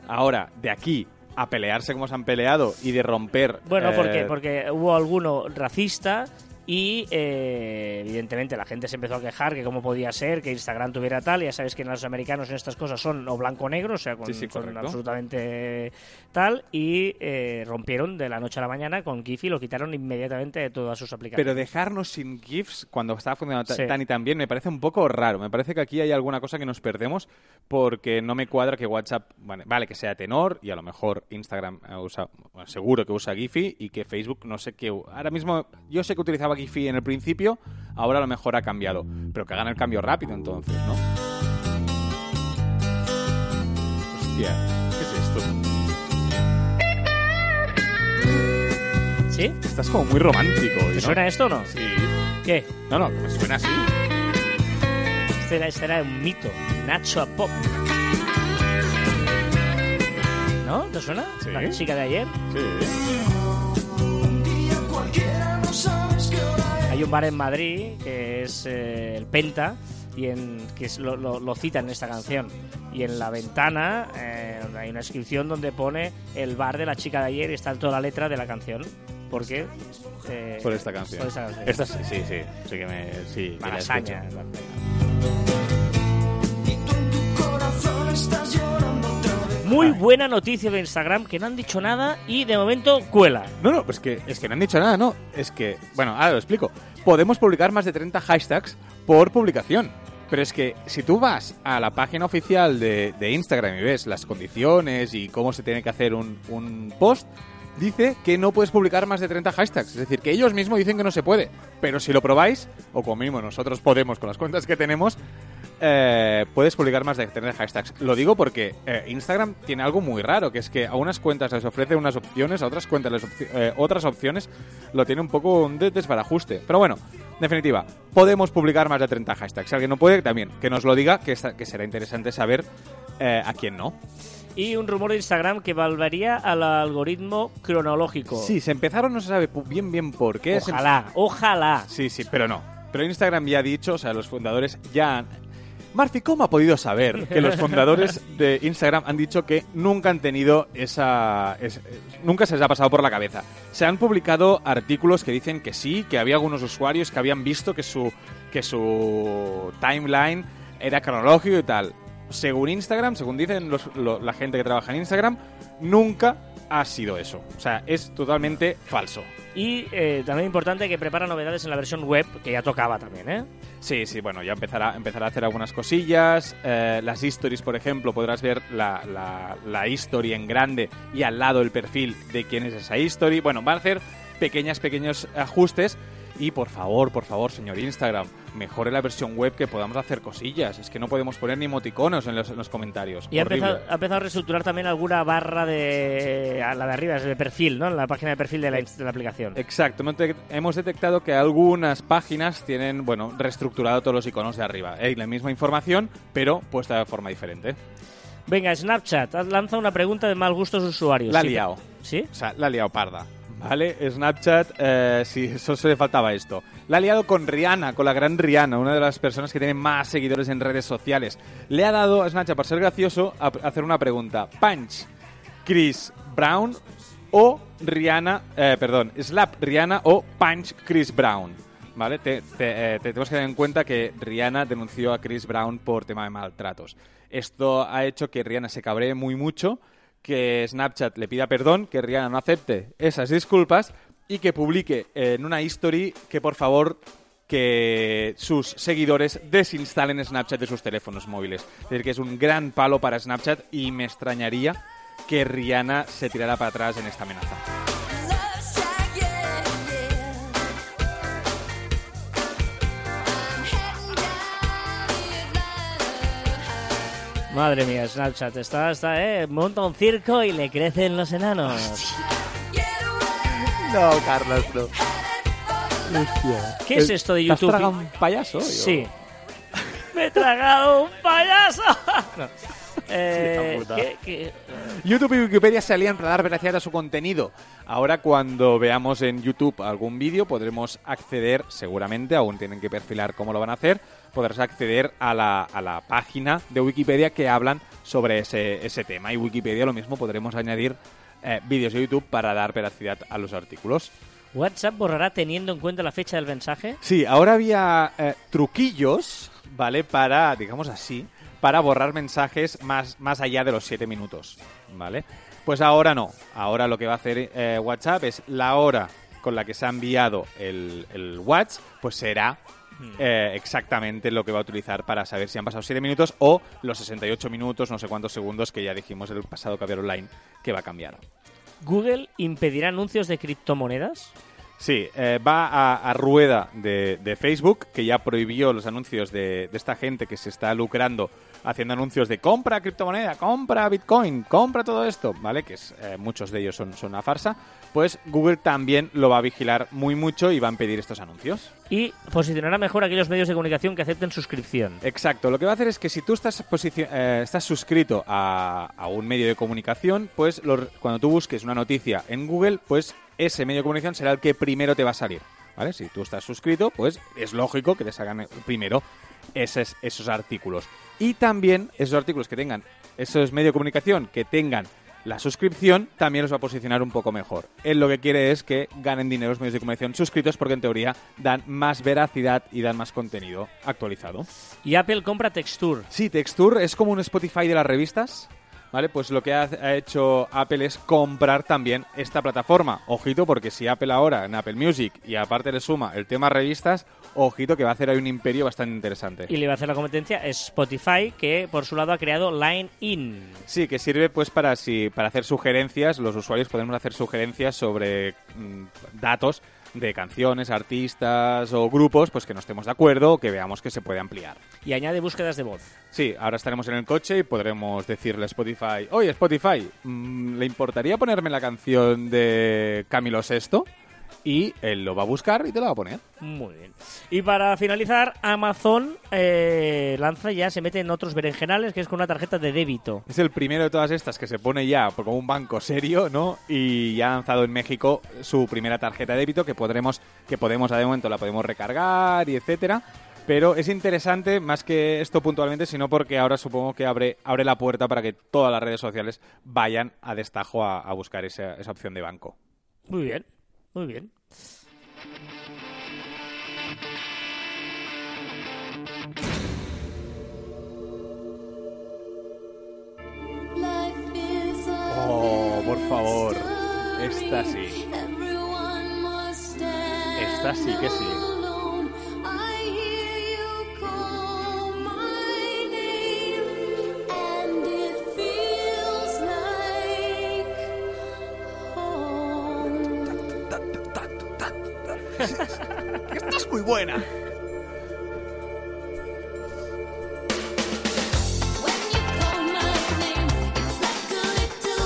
Ahora, de aquí a pelearse como se han peleado y de romper... Bueno, eh, porque, porque hubo alguno racista y eh, evidentemente la gente se empezó a quejar que cómo podía ser que Instagram tuviera tal. Ya sabes que los americanos en estas cosas son o blanco o negro, o sea, con, Sí, sí, son absolutamente tal. Y eh, rompieron de la noche a la mañana con Giphy, lo quitaron inmediatamente de todas sus aplicaciones. Pero dejarnos sin GIFs cuando estaba funcionando Sí. tan y tan bien me parece un poco raro. Me parece que aquí hay alguna cosa que nos perdemos porque no me cuadra que WhatsApp, vale, vale, que sea tenor y a lo mejor Instagram usa, bueno, seguro que usa Giphy y que Facebook no sé qué. Ahora mismo yo sé que utilizaba Giphy en el principio, ahora a lo mejor ha cambiado. Pero que hagan el cambio rápido entonces, ¿no? Hostia, ¿qué es esto? ¿Sí? Estás como muy romántico. hoy, ¿Te ¿no? suena esto o no? Sí. ¿Qué? No, no, que me suena así. Este era, este era un mito. Nacho a Pop. ¿No? ¿Te suena? Sí. La chica de ayer. Sí. Hay un bar en Madrid que es eh, el Penta y en, que es- lo, lo, lo citan en esta canción. Y en la ventana eh, hay una inscripción donde pone el bar de la chica de ayer y está toda la letra de la canción. ¿Por qué? Eh, Por esta canción. Por esta canción. Esta sí, sí, sí. Sí que me. Sí, que la Muy buena noticia de Instagram que no han dicho nada y de momento cuela. No, no, pues que, es que no han dicho nada, no. Es que, bueno, ahora lo explico. Podemos publicar más de 30 hashtags por publicación. Pero es que si tú vas a la página oficial de, de Instagram y ves las condiciones y cómo se tiene que hacer un, un post, dice que no puedes publicar más de 30 hashtags. Es decir, que ellos mismos dicen que no se puede. Pero si lo probáis, o como mínimo nosotros podemos con las cuentas que tenemos, eh, puedes publicar más de 30 hashtags. Lo digo porque eh, Instagram tiene algo muy raro, que es que a unas cuentas les ofrece unas opciones, a otras cuentas les opci- eh, otras opciones, lo tiene un poco un de- desbarajuste. Pero bueno, en definitiva, podemos publicar más de 30 hashtags. Si alguien no puede, también, que nos lo diga, que, será interesante saber a quién no. Y un rumor de Instagram que volvería al algoritmo cronológico. Sí, se empezaron, no se sabe bien bien por qué. se- Ojalá, ojalá. Sí, sí, pero no. Pero Instagram ya ha dicho, o sea, los fundadores ya han... Marfi, ¿cómo ha podido saber que los <laughs> fundadores de Instagram han dicho que nunca han tenido esa... es- nunca se les ha pasado por la cabeza? Se han publicado artículos que dicen que sí, que había algunos usuarios que habían visto que su, que su timeline era cronológico y tal. Según Instagram, según dicen los- lo- la gente que trabaja en Instagram, nunca ha sido eso. O sea, es totalmente falso. Y eh, también importante que prepara novedades en la versión web, que ya tocaba también, ¿eh? Sí, sí, bueno, ya empezará, empezará a hacer algunas cosillas. Eh, las stories, por ejemplo, podrás ver la, la, la history en grande y al lado el perfil de quién es esa history. Bueno, van a hacer pequeñas, pequeños ajustes. Y por favor, por favor, señor Instagram, mejore la versión web que podamos hacer cosillas. Es que no podemos poner ni emoticonos en los, en los comentarios. Y ha empezado, ha empezado a reestructurar también alguna barra de. a la de arriba, es de perfil, ¿no? La página de perfil de la, de la aplicación. Exacto, hemos detec- hemos detectado que algunas páginas tienen, bueno, reestructurado todos los iconos de arriba. Hay la misma información, pero puesta de forma diferente. Venga, Snapchat, lanza una pregunta de mal gusto a sus usuarios. La ha liado. ¿Sí? O sea, la ha liado parda. ¿Vale? Snapchat, eh, sí, eso se le faltaba esto. La ha liado con Rihanna, con la gran Rihanna, una de las personas que tiene más seguidores en redes sociales. Le ha dado a Snapchat, para ser gracioso, a hacer una pregunta. Punch, Chris Brown o Rihanna, eh, perdón, Slap Rihanna o Punch Chris Brown. ¿Vale? Eh, te tenemos que tener en cuenta que Rihanna denunció a Chris Brown por tema de maltratos. Esto ha hecho que Rihanna se cabree muy mucho, que Snapchat le pida perdón, que Rihanna no acepte esas disculpas y que publique en una history que por favor que sus seguidores desinstalen Snapchat de sus teléfonos móviles. Es decir, que es un gran palo para Snapchat y me extrañaría que Rihanna se tirara para atrás en esta amenaza. Madre mía, Snapchat está, está, eh, monta un circo y le crecen los enanos. No, Carlos, no. ¿Qué es esto de YouTube? un payaso? Sí. <laughs> Me he tragado un payaso. <laughs> No. <laughs> Eh, puta. ¿qué- qué- YouTube y Wikipedia se alían para dar veracidad a su contenido. Ahora cuando veamos en YouTube algún vídeo podremos acceder, seguramente, aún tienen que perfilar cómo lo van a hacer, podrás acceder a la, a la página de Wikipedia que hablan sobre ese, ese tema. Y Wikipedia lo mismo podremos añadir eh, vídeos de YouTube para dar veracidad a los artículos. ¿WhatsApp borrará teniendo en cuenta la fecha del mensaje? Sí, ahora había eh, truquillos, ¿vale? Para, digamos así, para borrar mensajes más, más allá de los 7 minutos, ¿vale? Pues ahora no. Ahora lo que va a hacer eh, WhatsApp es la hora con la que se ha enviado el, el WhatsApp, pues será eh, exactamente lo que va a utilizar para saber si han pasado 7 minutos o los 68 minutos, no sé cuántos segundos que ya dijimos en el pasado Caviar Online que va a cambiar. ¿Google impedirá anuncios de criptomonedas? Sí, eh, va a, a rueda de, de Facebook, que ya prohibió los anuncios de, de esta gente que se está lucrando haciendo anuncios de compra criptomoneda, compra Bitcoin, compra todo esto, ¿vale? Que es, eh, muchos de ellos son, son una farsa. Pues Google también lo va a vigilar muy mucho y va a impedir estos anuncios. Y posicionará mejor aquellos medios de comunicación que acepten suscripción. Exacto, lo que va a hacer es que si tú estás, eh, estás suscrito a, a un medio de comunicación, pues lo- cuando tú busques una noticia en Google, pues ese medio de comunicación será el que primero te va a salir. ¿Vale? Si tú estás suscrito, pues es lógico que te salgan primero esos, esos artículos. Y también esos artículos que tengan, esos medios de comunicación que tengan la suscripción, también los va a posicionar un poco mejor. Él lo que quiere es que ganen dinero los medios de comunicación suscritos porque en teoría dan más veracidad y dan más contenido actualizado. Y Apple compra Texture. Sí, Texture es como un Spotify de las revistas. ¿Vale? Pues lo que ha, ha hecho Apple es comprar también esta plataforma. Ojito, porque si Apple ahora en Apple Music y aparte le suma el tema revistas, ojito que va a hacer ahí un imperio bastante interesante. Y le va a hacer la competencia Spotify, que por su lado ha creado Line In. Sí, que sirve pues para si para hacer sugerencias, los usuarios podemos hacer sugerencias sobre mm, datos de canciones, artistas o grupos, pues que no estemos de acuerdo o que veamos que se puede ampliar. Y añade búsquedas de voz. Sí, ahora estaremos en el coche y podremos decirle a Spotify, oye Spotify, mm, ¿le importaría ponerme la canción de Camilo VI? Y él lo va a buscar y te la va a poner. Muy bien. Y para finalizar, Amazon eh, lanza ya, se mete en otros berenjenales, que es con una tarjeta de débito. Es el primero de todas estas que se pone ya como un banco serio, ¿no? Y ya ha lanzado en México su primera tarjeta de débito que podremos, que podemos de momento la podemos recargar y etcétera. Pero es interesante más que esto puntualmente, sino porque ahora supongo que abre, abre la puerta para que todas las redes sociales vayan a destajo a, a buscar esa, esa opción de banco. Muy bien, muy bien. Oh, por favor. Esta sí. Esta sí que sí. <laughs> Esta es muy buena.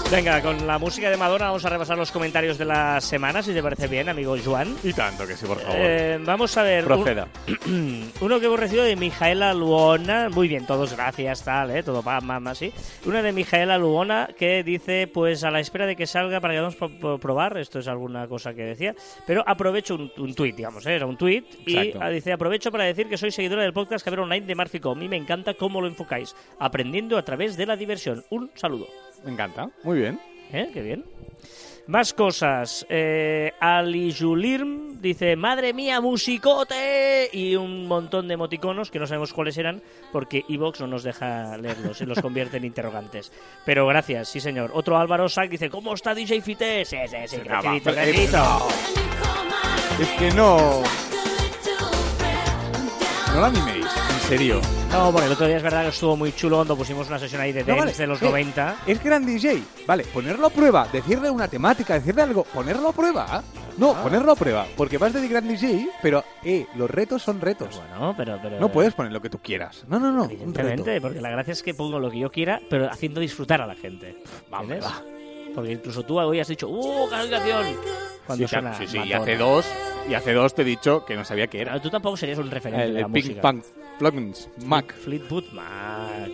Venga, con la música de Madonna vamos a repasar los comentarios de la semana, si te parece bien, amigo Joan. Y tanto que sí, por favor. Eh, vamos a ver. un- Proceda. <clears throat> Uno que hemos recibido de Mijaela Luona. Muy bien, todos gracias, tal, ¿eh? Todo pa, mamá, sí. Una de Mijaela Luona que dice, pues a la espera de que salga para que vamos a probar. Esto es alguna cosa que decía. Pero aprovecho un, un tuit, digamos, ¿eh? Era un tuit. Y Exacto. dice, aprovecho para decir que soy seguidora del podcast Caber Online de Marfico. A mí me encanta cómo lo enfocáis. Aprendiendo a través de la diversión. Un saludo. Me encanta. Muy bien. ¿Eh? Qué bien. Más cosas. Eh, Ali Julirm dice, madre mía, musicote. Y un montón de emoticonos que no sabemos cuáles eran porque Evox no nos deja leerlos y los convierte en interrogantes. Pero gracias, sí señor. Otro Álvaro Sack dice, ¿cómo está DJ Fite? Sí, sí, sí, crecidito, crecidito. My Es que no. no lo animéis, serio. No, porque el otro día es verdad que estuvo muy chulo cuando pusimos una sesión ahí de No, dance vale, de los eh, 90. Es gran DJ. Vale, ponerlo a prueba, decirle una temática, decirle algo, ponerlo a prueba. No, Ah. ponerlo a prueba, porque vas de gran DJ, pero eh, los retos son retos. Bueno, pero, pero No puedes poner lo que tú quieras. No, no, no. Evidentemente, porque la gracia es que pongo lo que yo quiera, pero haciendo disfrutar a la gente. Vamos. Porque incluso tú hoy has dicho, ¡uh, canción! Cuando Sí, suena sí, sí, y hace dos, y hace dos te he dicho que no sabía qué Pero era. tú tampoco serías un referente El, de la el Pink música. Punk Plugins Mac. Fleetwood Mac.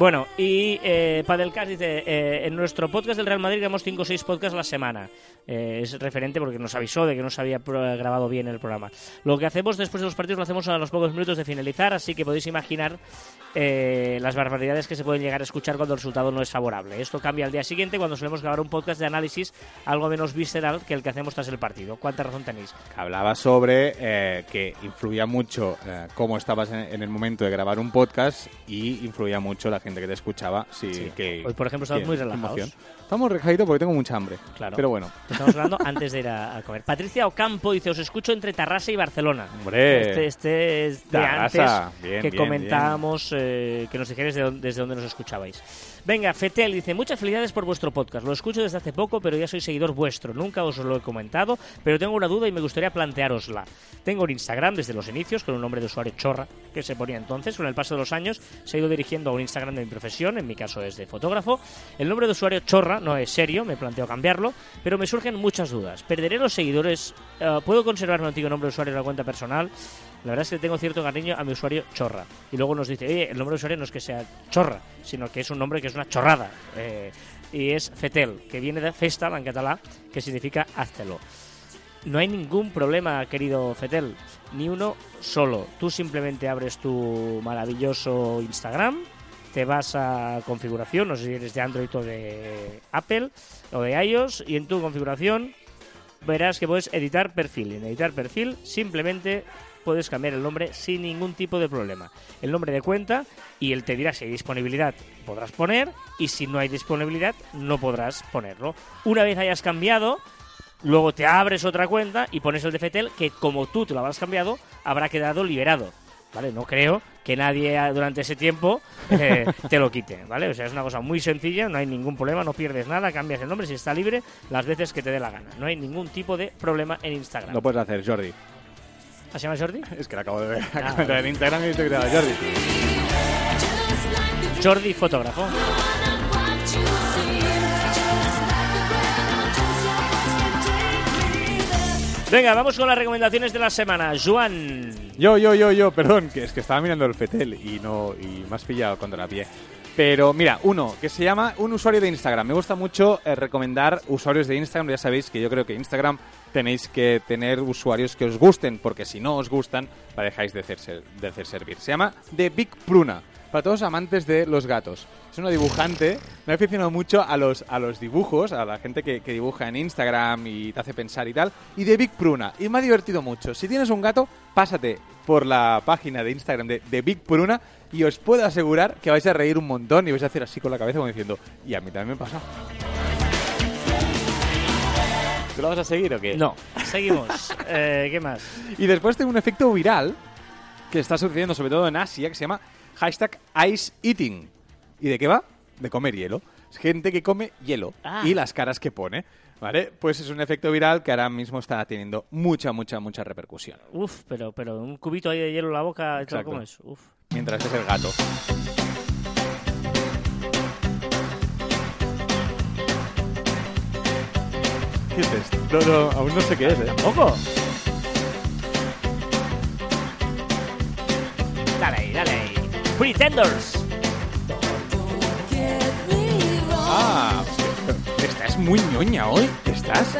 Bueno, y eh, Padelcast dice, eh, en nuestro podcast del Real Madrid grabamos 5 o 6 podcasts a la semana. Eh, es referente porque nos avisó de que no se había grabado bien el programa. Lo que hacemos después de los partidos lo hacemos a los pocos minutos de finalizar, así que podéis imaginar eh, las barbaridades que se pueden llegar a escuchar cuando el resultado no es favorable. Esto cambia al día siguiente cuando solemos grabar un podcast de análisis algo menos visceral que el que hacemos tras el partido. ¿Cuánta razón tenéis? hablaba sobre eh, que influía mucho eh, cómo estabas en, en el momento de grabar un podcast y influía mucho la gente que te escuchaba. Sí, Sí. que, Hoy, por ejemplo, estamos muy relajados. emoción. Estamos relajaditos porque tengo mucha hambre. Claro. Pero bueno. Estamos hablando <laughs> antes de ir a, a comer. Patricia Ocampo dice, os escucho entre Tarrasa y Barcelona. Hombre. Este, este es de Tarrasa. antes Bien, que bien, comentábamos, eh, que nos dijerais de dónde- desde dónde nos escuchabais. Venga, Fetel dice, muchas felicidades por vuestro podcast. Lo escucho desde hace poco, pero ya soy seguidor vuestro. Nunca os lo he comentado, pero tengo una duda y me gustaría planteárosla. Tengo un Instagram desde los inicios con un nombre de usuario chorra que se ponía entonces. Con el paso de los años se ha ido dirigiendo a un Instagram de mi profesión, en mi caso es de fotógrafo. El nombre de usuario chorra no es serio, me planteo cambiarlo, pero me surgen muchas dudas. ¿Perderé los seguidores? Eh, ¿Puedo conservar mi antiguo nombre de usuario en la cuenta personal? La verdad es que tengo cierto cariño a mi usuario chorra. Y luego nos dice, oye, el nombre de usuario no es que sea chorra, sino que es un nombre que es una chorrada. Eh, y es Fetel, que viene de festa en catalá, que significa háztelo. No hay ningún problema, querido Fetel, ni uno solo. Tú simplemente abres tu maravilloso Instagram, te vas a configuración, no sé si eres de Android o de Apple o de iOS, y en tu configuración verás que puedes editar perfil. En editar perfil simplemente puedes cambiar el nombre sin ningún tipo de problema. El nombre de cuenta y él te dirá si hay disponibilidad podrás poner y si no hay disponibilidad no podrás ponerlo. Una vez hayas cambiado, luego te abres otra cuenta y pones el de Fetel que como tú te lo habrás cambiado habrá quedado liberado. ¿Vale? No creo que nadie ah, durante ese tiempo eh, te lo quite, ¿vale? O sea, es una cosa muy sencilla, no hay ningún problema, no pierdes nada, cambias el nombre si está libre las veces que te dé la gana. No hay ningún tipo de problema en Instagram. Lo puedes hacer, Jordi. ¿Ah, ¿Se llama Jordi? <laughs> Es que lo acabo de ver. Ah, <laughs> en Instagram y he visto que era Jordi. Jordi, fotógrafo. Venga, vamos con las recomendaciones de la semana. Juan. Yo, yo, yo, yo, perdón, que es que estaba mirando el Fetel y no y me has pillado cuando la pillé. Pero mira, uno que se llama un usuario de Instagram. Me gusta mucho eh, recomendar usuarios de Instagram. Ya sabéis que yo creo que Instagram tenéis que tener usuarios que os gusten, porque si no os gustan, la dejáis de hacer, ser- de hacer servir. Se llama The Big Pruna. Para todos amantes de los gatos. Una dibujante. Me ha aficionado mucho a los, a los dibujos, a la gente que, que dibuja en Instagram y te hace pensar y tal. Y de Big Pruna. Y me ha divertido mucho. Si tienes un gato, pásate por la página de Instagram de, de Big Pruna y os puedo asegurar que vais a reír un montón y vais a hacer así con la cabeza como diciendo, y a mí también me pasa. ¿Tú lo vas a seguir o qué? No, seguimos. <laughs> Eh, ¿Qué más? Y después tengo un efecto viral que está sucediendo sobre todo en Asia que se llama hashtag Ice Eating. ¿Y de qué va? De comer hielo. Es gente que come hielo Ah. y las caras que pone. ¿Vale? Pues es un efecto viral que ahora mismo está teniendo mucha, mucha, mucha repercusión. Uf, pero, pero un cubito ahí de hielo en la boca, ¿tal Exacto. ¿cómo es? Uf. Mientras es el gato. ¿Qué es esto? No, no, aún no sé qué es, ¿eh? ¿Tampoco? Dale ahí, dale ahí. Pretenders. Muy ñoña hoy. ¿Estás?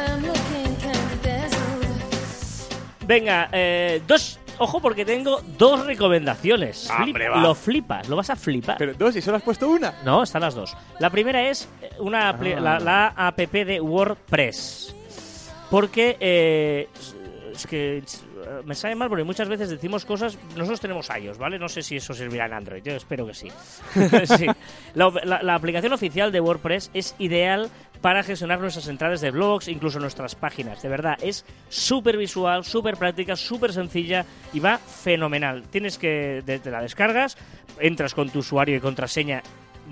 Venga, eh, dos. Ojo, porque tengo dos recomendaciones. Ah, va. Lo flipas, lo vas a flipar. Pero dos, y solo has puesto una. No, están las dos. La primera es eh, una Ah. la, la app de WordPress. Porque eh, es- que me sabe mal porque muchas veces decimos cosas. Nosotros tenemos iOS, ¿vale? No sé si eso servirá en Android. Yo espero que sí. <laughs> La, aplicación oficial de WordPress es ideal para gestionar nuestras entradas de blogs, incluso nuestras páginas. De verdad, es súper visual, súper práctica, súper sencilla y va fenomenal. Tienes que. te la descargas, entras con tu usuario y contraseña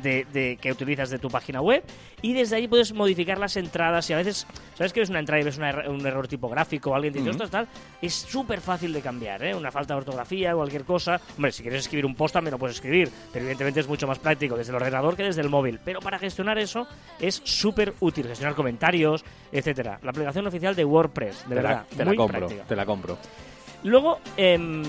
de, de- que utilizas de tu página web y desde ahí puedes modificar las entradas y a veces, ¿sabes que ves una entrada y ves una un error tipográfico o alguien te dice, ostras, tal? Es súper fácil de cambiar, ¿eh? Una falta de ortografía, cualquier cosa. Hombre, si quieres escribir un post también lo puedes escribir, pero evidentemente es mucho más práctico desde el ordenador que desde el móvil. Pero para gestionar eso es súper útil, gestionar comentarios, etcétera. La aplicación oficial de WordPress, de te verdad, la, te la compro, práctica. te la compro. Luego, em,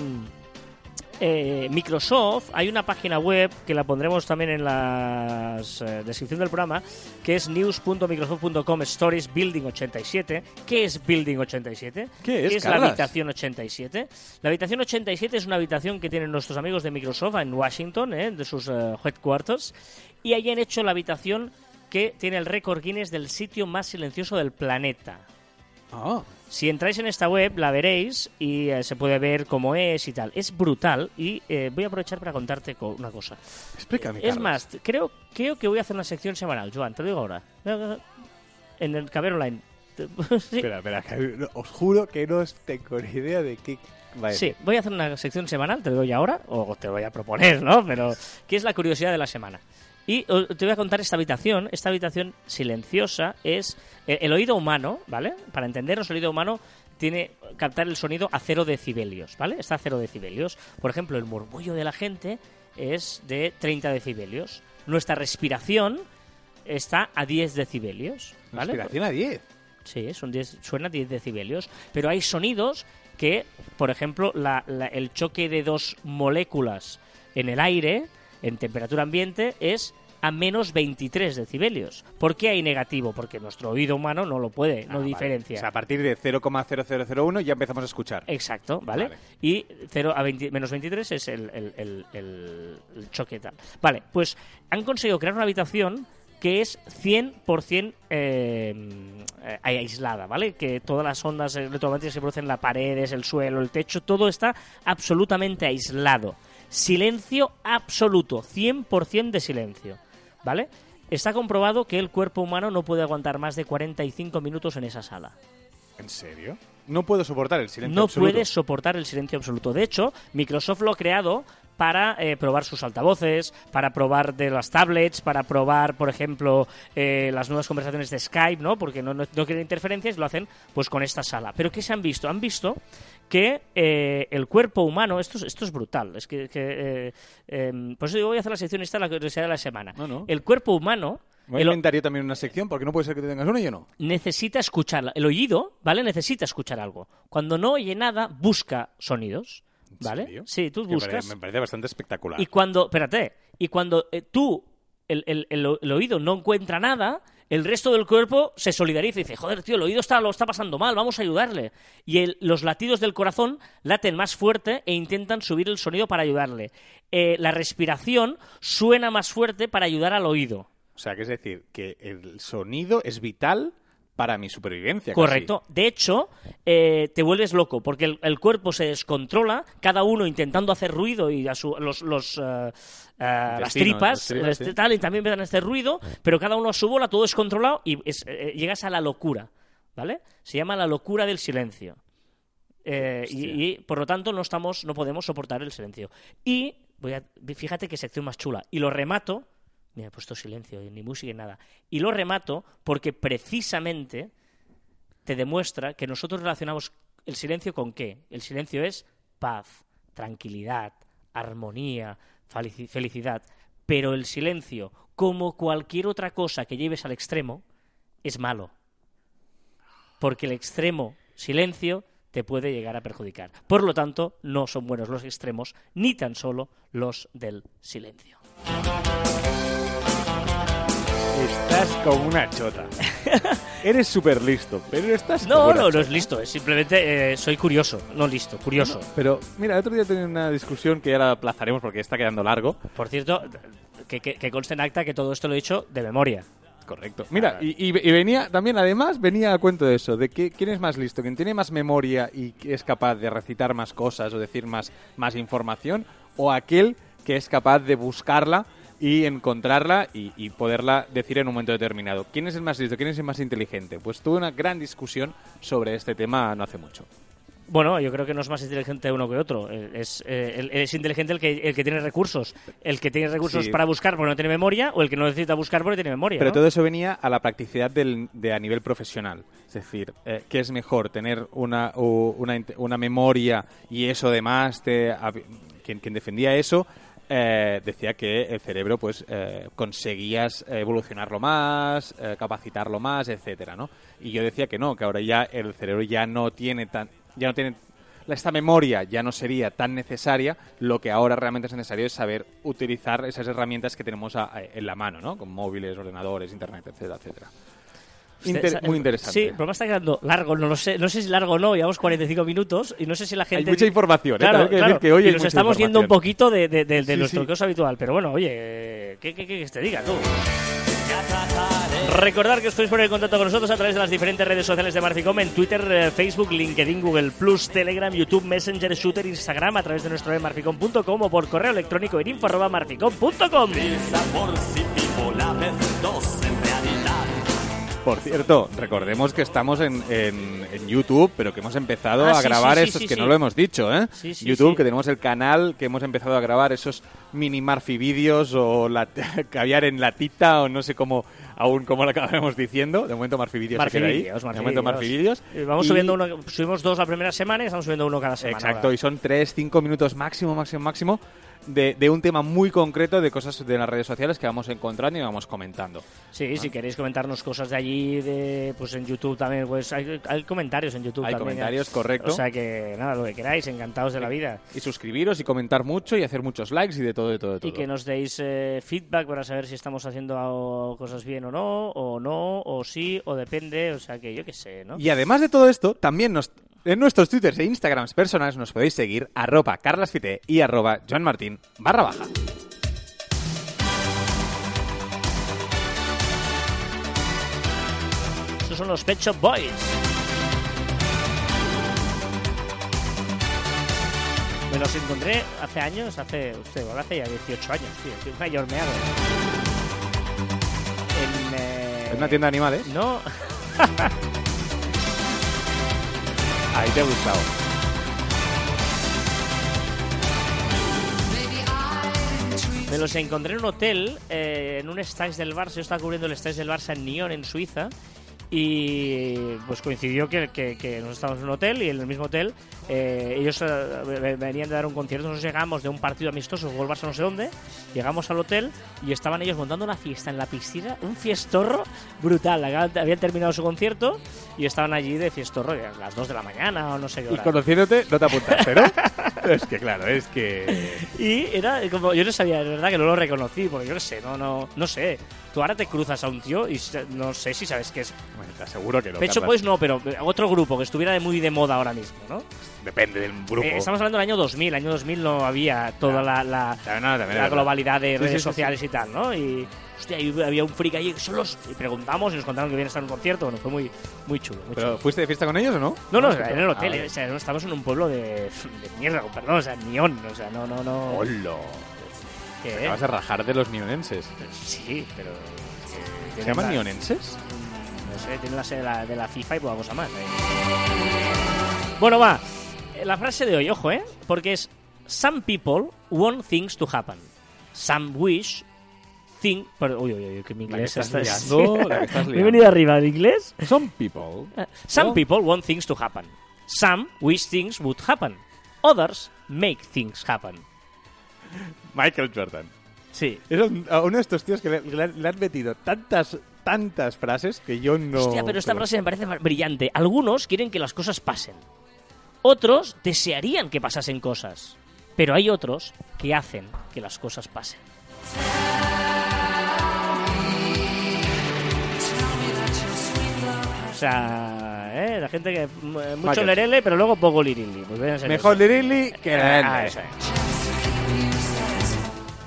eh, Microsoft, hay una página web que la pondremos también en la eh, descripción del programa, que es news.microsoft.com stories building 87. ¿Qué es building 87? ¿Qué es, la habitación 87? La habitación 87 es una habitación que tienen nuestros amigos de Microsoft en Washington, eh, de sus eh, headquarters, y allí han hecho la habitación que tiene el récord Guinness del sitio más silencioso del planeta. Ah, Si entráis en esta web, la veréis y eh, se puede ver cómo es y tal. Es brutal y eh, voy a aprovechar para contarte co- una cosa. explícame, Es Carlos. más, creo, creo que voy a hacer una sección semanal, Joan, te lo digo ahora. En el Caber Online. <laughs> Sí. Espera, espera, que no- os juro que no tengo ni idea de qué va a Sí, decir. voy a hacer una sección semanal, te lo doy ahora, o te voy a proponer, ¿no? Pero, ¿qué es la curiosidad de la semana? Y te voy a contar esta habitación. Esta habitación silenciosa es eh, el oído humano, ¿vale? Para entendernos, el oído humano tiene captar el sonido a cero decibelios, ¿vale? Está a cero decibelios. Por ejemplo, el murmullo de la gente es de 30 decibelios. Nuestra respiración está a 10 decibelios, ¿vale? Respiración a 10. Sí, son 10, suena 10 decibelios, pero hay sonidos que, por ejemplo, la- la- el choque de dos moléculas en el aire, en temperatura ambiente, es a menos 23 decibelios. ¿Por qué hay negativo? Porque nuestro oído humano no lo puede, Ah, no vale. diferencia. O sea, a partir de 0,0001 ya empezamos a escuchar. Exacto, ¿vale? Vale. Y 0 a 20 menos 23 es el, el- el- el- el choque tal. Vale, pues han conseguido crear una habitación que es 100% eh, eh, aislada, ¿vale? Que todas las ondas electromagnéticas que se producen en las paredes, el suelo, el techo, todo está absolutamente aislado. Silencio absoluto, 100% de silencio, ¿vale? Está comprobado que el cuerpo humano no puede aguantar más de 45 minutos en esa sala. ¿En serio? No puedo soportar el silencio No absoluto. puedes soportar el silencio absoluto. De hecho, Microsoft lo ha creado para eh, probar sus altavoces, para probar de las tablets, para probar, por ejemplo, eh, las nuevas conversaciones de Skype, ¿no? Porque no, no, no quieren interferencias y lo hacen pues con esta sala. Pero ¿qué se han visto? Han visto que eh, el cuerpo humano, esto es, esto es brutal, es que, que, em, por eso digo, voy a hacer la sección esta, la curiosidad de la semana. No, no. El cuerpo humano... Voy a inventar también una sección porque no puede ser que tú tengas una y yo no. necesita escuchar. El oído, ¿vale? Necesita escuchar algo. Cuando no oye nada, busca sonidos. ¿En ¿Vale? Sí, tú buscas. Me parece bastante espectacular. Y cuando, espérate, y cuando eh, tú, el, el- el o- el oído no encuentra nada, el resto del cuerpo se solidariza y dice, joder, tío, el oído está, lo está pasando mal, vamos a ayudarle. Y los latidos del corazón laten más fuerte e intentan subir el sonido para ayudarle. Eh, la respiración suena más fuerte para ayudar al oído. O sea, que es decir, que el sonido es vital para mi supervivencia. casi. Correcto. De hecho, eh, te vuelves loco porque el, el cuerpo se descontrola, cada uno intentando hacer ruido y a su- los, los, eh, eh, las tripas, las tripas, este, sí. tal, y también empiezan a hacer ruido, pero cada uno a su bola, todo descontrolado y es- eh, llegas a la locura. ¿Vale? Se llama la locura del silencio. Eh, y, y, por lo tanto no estamos, no podemos soportar el silencio. Y voy a, fíjate qué sección más chula. Y lo remato. Mira, he puesto silencio, ni música ni nada. Y lo remato porque precisamente te demuestra que nosotros relacionamos el silencio con qué. El silencio es paz, tranquilidad, armonía, felici- felicidad. Pero el silencio, como cualquier otra cosa que lleves al extremo, es malo. Porque el extremo silencio te puede llegar a perjudicar. Por lo tanto, no son buenos los extremos, ni tan solo los del silencio. Estás como una chota. <laughs> Eres súper listo, pero estás No, como una no, no chota. es listo, es simplemente eh, soy curioso, no listo, curioso. Pero, mira, el otro día tenía una discusión que ya la aplazaremos porque está quedando largo. Por cierto, que, que, que conste en acta que todo esto lo he dicho de memoria. correcto. Mira, y, y- y venía también, además, venía a cuento de eso, de que quién es más listo, quién tiene más memoria y es capaz de recitar más cosas o decir más, más información, o aquel que es capaz de buscarla y encontrarla y, y poderla decir en un momento determinado. ¿Quién es el más listo? ¿Quién es el más inteligente? Pues tuve una gran discusión sobre este tema no hace mucho. Bueno, yo creo que no es más inteligente uno que otro. Eh, Es, eh, el- es inteligente el que, el que tiene recursos. El que tiene recursos Sí. para buscar porque no tiene memoria o el que no necesita buscar porque tiene memoria. Pero ¿no? todo eso venía a la practicidad del- de a nivel profesional. Es decir, eh, ¿qué es mejor? ¿Tener una, una, una memoria y eso además te... hab- Quien, quien defendía eso eh, decía que el cerebro pues eh, conseguías evolucionarlo más, eh, capacitarlo más, etcétera, ¿no? Y yo decía que no, que ahora ya el cerebro ya no tiene tan... Ya no tiene esta memoria ya no sería tan necesaria, lo que ahora realmente es necesario es saber utilizar esas herramientas que tenemos en la mano, ¿no? Con móviles, ordenadores, internet, etcétera, etcétera. Inter- muy interesante. Sí, el programa está quedando largo, no lo sé. No sé si largo o no, llevamos 45 minutos y no sé si la gente... Hay mucha información, ¿eh? Claro, hay que claro. decir que hoy y hay nos estamos yendo un poquito de, de- de- de Sí, nuestro sí. caso habitual. Pero bueno, oye, ¿qué, qué, qué te diga tú? Recordar que os podéis poner en contacto con nosotros a través de las diferentes redes sociales de Marficom en Twitter, eh, Facebook, LinkedIn, Google Plus, Telegram, YouTube, Messenger, Shooter, Instagram, a través de nuestro web marficom.com o por correo electrónico en info@marficom.com. Por cierto, recordemos que estamos en, en- en YouTube, pero que hemos empezado Ah, a sí, grabar sí, sí, estos que no lo hemos dicho, ¿eh? Sí, sí, YouTube, que tenemos el canal, que hemos empezado a grabar esos mini Marfi vídeos o la, <laughs> caviar en latita o no sé cómo aún cómo lo acabamos diciendo. De momento Marfi vídeos Marfi se queda ahí. Vídeos, Marfi de momento Vídeos. Marfi vídeos. Eh, Vamos Y- subiendo uno, subimos dos la primera semana y estamos subiendo uno cada semana. Exacto, ahora. y son 3, 5 minutos máximo, máximo, máximo de, de un tema muy concreto de cosas de las redes sociales que vamos encontrando y vamos comentando. Sí, si queréis comentarnos cosas de allí, de, pues en YouTube también, pues hay, hay comentarios en YouTube Hay también. comentarios, ¿eh? correcto. O sea que nada, lo que queráis, encantados de la vida. Y suscribiros y comentar mucho y hacer muchos likes y de todo, de todo, de todo. Y que nos deis eh, feedback para saber si estamos haciendo cosas bien o no, o no, o sí, o depende, o sea que yo qué sé, ¿no? Y además de todo esto, también nos, en nuestros twitters e instagrams personales nos podéis seguir arroba carlasfite y arroba joanmartin barra baja. Estos son los Pet Shop Boys. Me los encontré hace años, hace, usted, hace ya 18 años, tío, un mayor me hago. En, eh, ¿Es una tienda de animales? No, <laughs> Ahí te ha gustado. Me los encontré en un hotel, eh, en un stage del Barça. Yo estaba cubriendo el stage del Barça en Nyon, en Suiza. Y pues coincidió que, que, que nosotros estábamos en un hotel y en el mismo hotel eh, ellos eh, ve- venían de dar un concierto. Nosotros llegamos de un partido amistoso, jugó el Barça no sé dónde. Llegamos al hotel y estaban ellos montando una fiesta en la piscina, un fiestorro brutal. Habían terminado su concierto y estaban allí de fiestorro a las 2 de la mañana o no sé qué Y hora. conociéndote, no te apuntaste, ¿no? <laughs> es que claro, es que... Y era como, yo no sabía, de verdad que no lo reconocí, porque yo qué sé, no, no, no sé. Tú ahora te cruzas a un tío y no sé si sabes qué es. Bueno, te aseguro que no. Pecho. Boys no, pero otro grupo que estuviera de muy de moda ahora mismo, ¿no? Depende del grupo. Eh, estamos hablando del año 2000, año 2000 no había toda la, la, no, la globalidad de Sí, redes sí, sí, sociales y tal, ¿no? Y, hostia, había un freak ahí que solos, y preguntamos y nos contaron que vienen a estar en un concierto, bueno, fue muy, muy chulo. Muy ¿Pero chulo. fuiste de fiesta con ellos o no? No, no, en el Ah, hotel, vale. eh, o sea, no estamos en un pueblo de, <laughs> de mierda, perdón, o sea, Nión, o sea, no, no, no. ¿Qué? Te vas a rajar de los nionenses. Sí, pero. eh, ¿Se llaman la- nionenses? No sé, tienen la sede de la, de la FIFA y poca cosa más. ¿eh? Bueno, va. Eh, La frase de hoy, ojo, ¿eh? Porque es: Some people want things to happen. Some wish think. Pero, uy, uy, uy, que mi La que inglés estás está. liando, la que <laughs> estás Me he venido arriba en inglés. Some people. Some people want things to happen. Some wish things would happen. Others make things happen. Michael Jordan. Sí. Es un- uno de estos tíos que le, le han- le han metido tantas, tantas frases que yo no... Hostia, pero esta frase me parece brillante. Algunos quieren que las cosas pasen. Otros desearían que pasasen cosas. Pero hay otros que hacen que las cosas pasen. O sea, ¿eh? la gente que eh, mucho Michael. lerele, pero luego poco lirili. Pues Mejor. Lirili que Ah.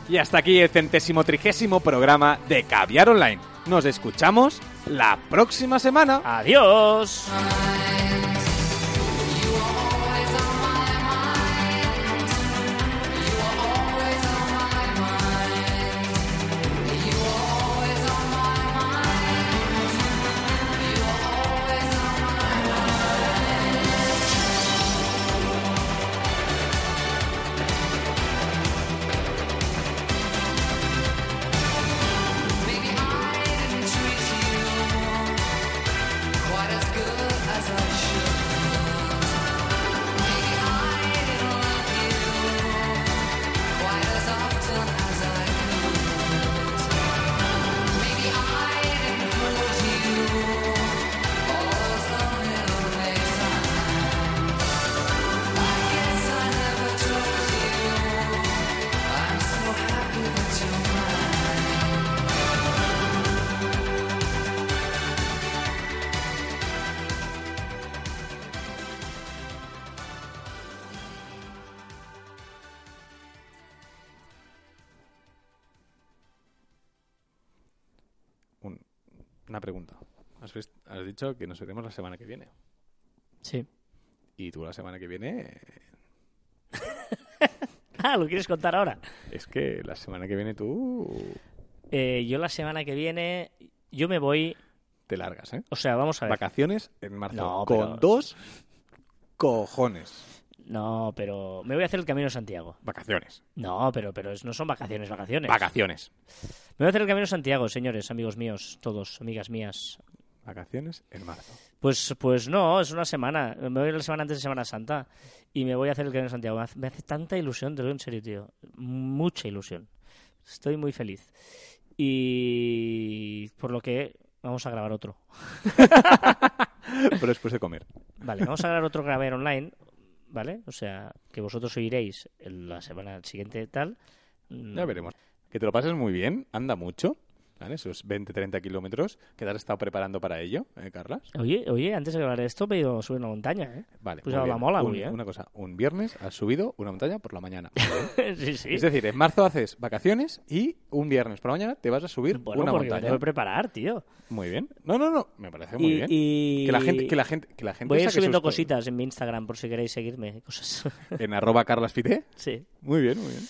Y hasta aquí el centésimo trigésimo programa de Caviar Online. Nos escuchamos la próxima semana. Adiós. Una pregunta. Has, dicho que nos veremos la semana que viene. Sí. Y tú la semana que viene... <laughs> Ah, ¿lo quieres contar ahora? Es que la semana que viene tú Eh, yo la semana que viene, yo me voy... te largas, ¿eh? O sea, vamos a ver. Vacaciones en marzo. No, con dos cojones. No, pero me voy a hacer el Camino de Santiago. Vacaciones. No, pero, pero no son vacaciones, vacaciones. Vacaciones. Me voy a hacer el Camino de Santiago, señores, amigos míos, todos, amigas mías. Vacaciones en marzo. Pues, pues no, es una semana. Me voy la semana antes de Semana Santa y me voy a hacer el Camino de Santiago. Me hace, me hace tanta ilusión, te lo digo en serio, tío. Mucha ilusión. Estoy muy feliz. Y por lo que vamos a grabar otro. <laughs> Pero después de comer. Vale, vamos a grabar otro grabar online, ¿vale? O sea, que vosotros oiréis en la semana siguiente tal. Mm, Ya veremos. Que te lo pases muy bien. Anda mucho. ¿Vale? Esos 20-30 kilómetros que te has estado preparando para ello, ¿eh, Carlas? Oye, oye, antes de grabar esto me he ido a subir una montaña, ¿eh? Vale. Pues bien. mola Un- muy bien. Una cosa. Un viernes has subido una montaña por la mañana. <laughs> sí, sí. Es decir, en marzo haces vacaciones y un viernes por la mañana te vas a subir bueno, una porque me montaña. tengo que preparar, tío. Muy bien. No, no, no. Me parece muy y, bien. y- Que la gente, que la gente, que la gente Voy a ir subiendo cositas en mi Instagram por si queréis seguirme. Cosas. En arroba carlasfite. sí. Muy bien, muy bien.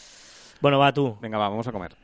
Bueno, va tú. Venga, va, vamos a comer.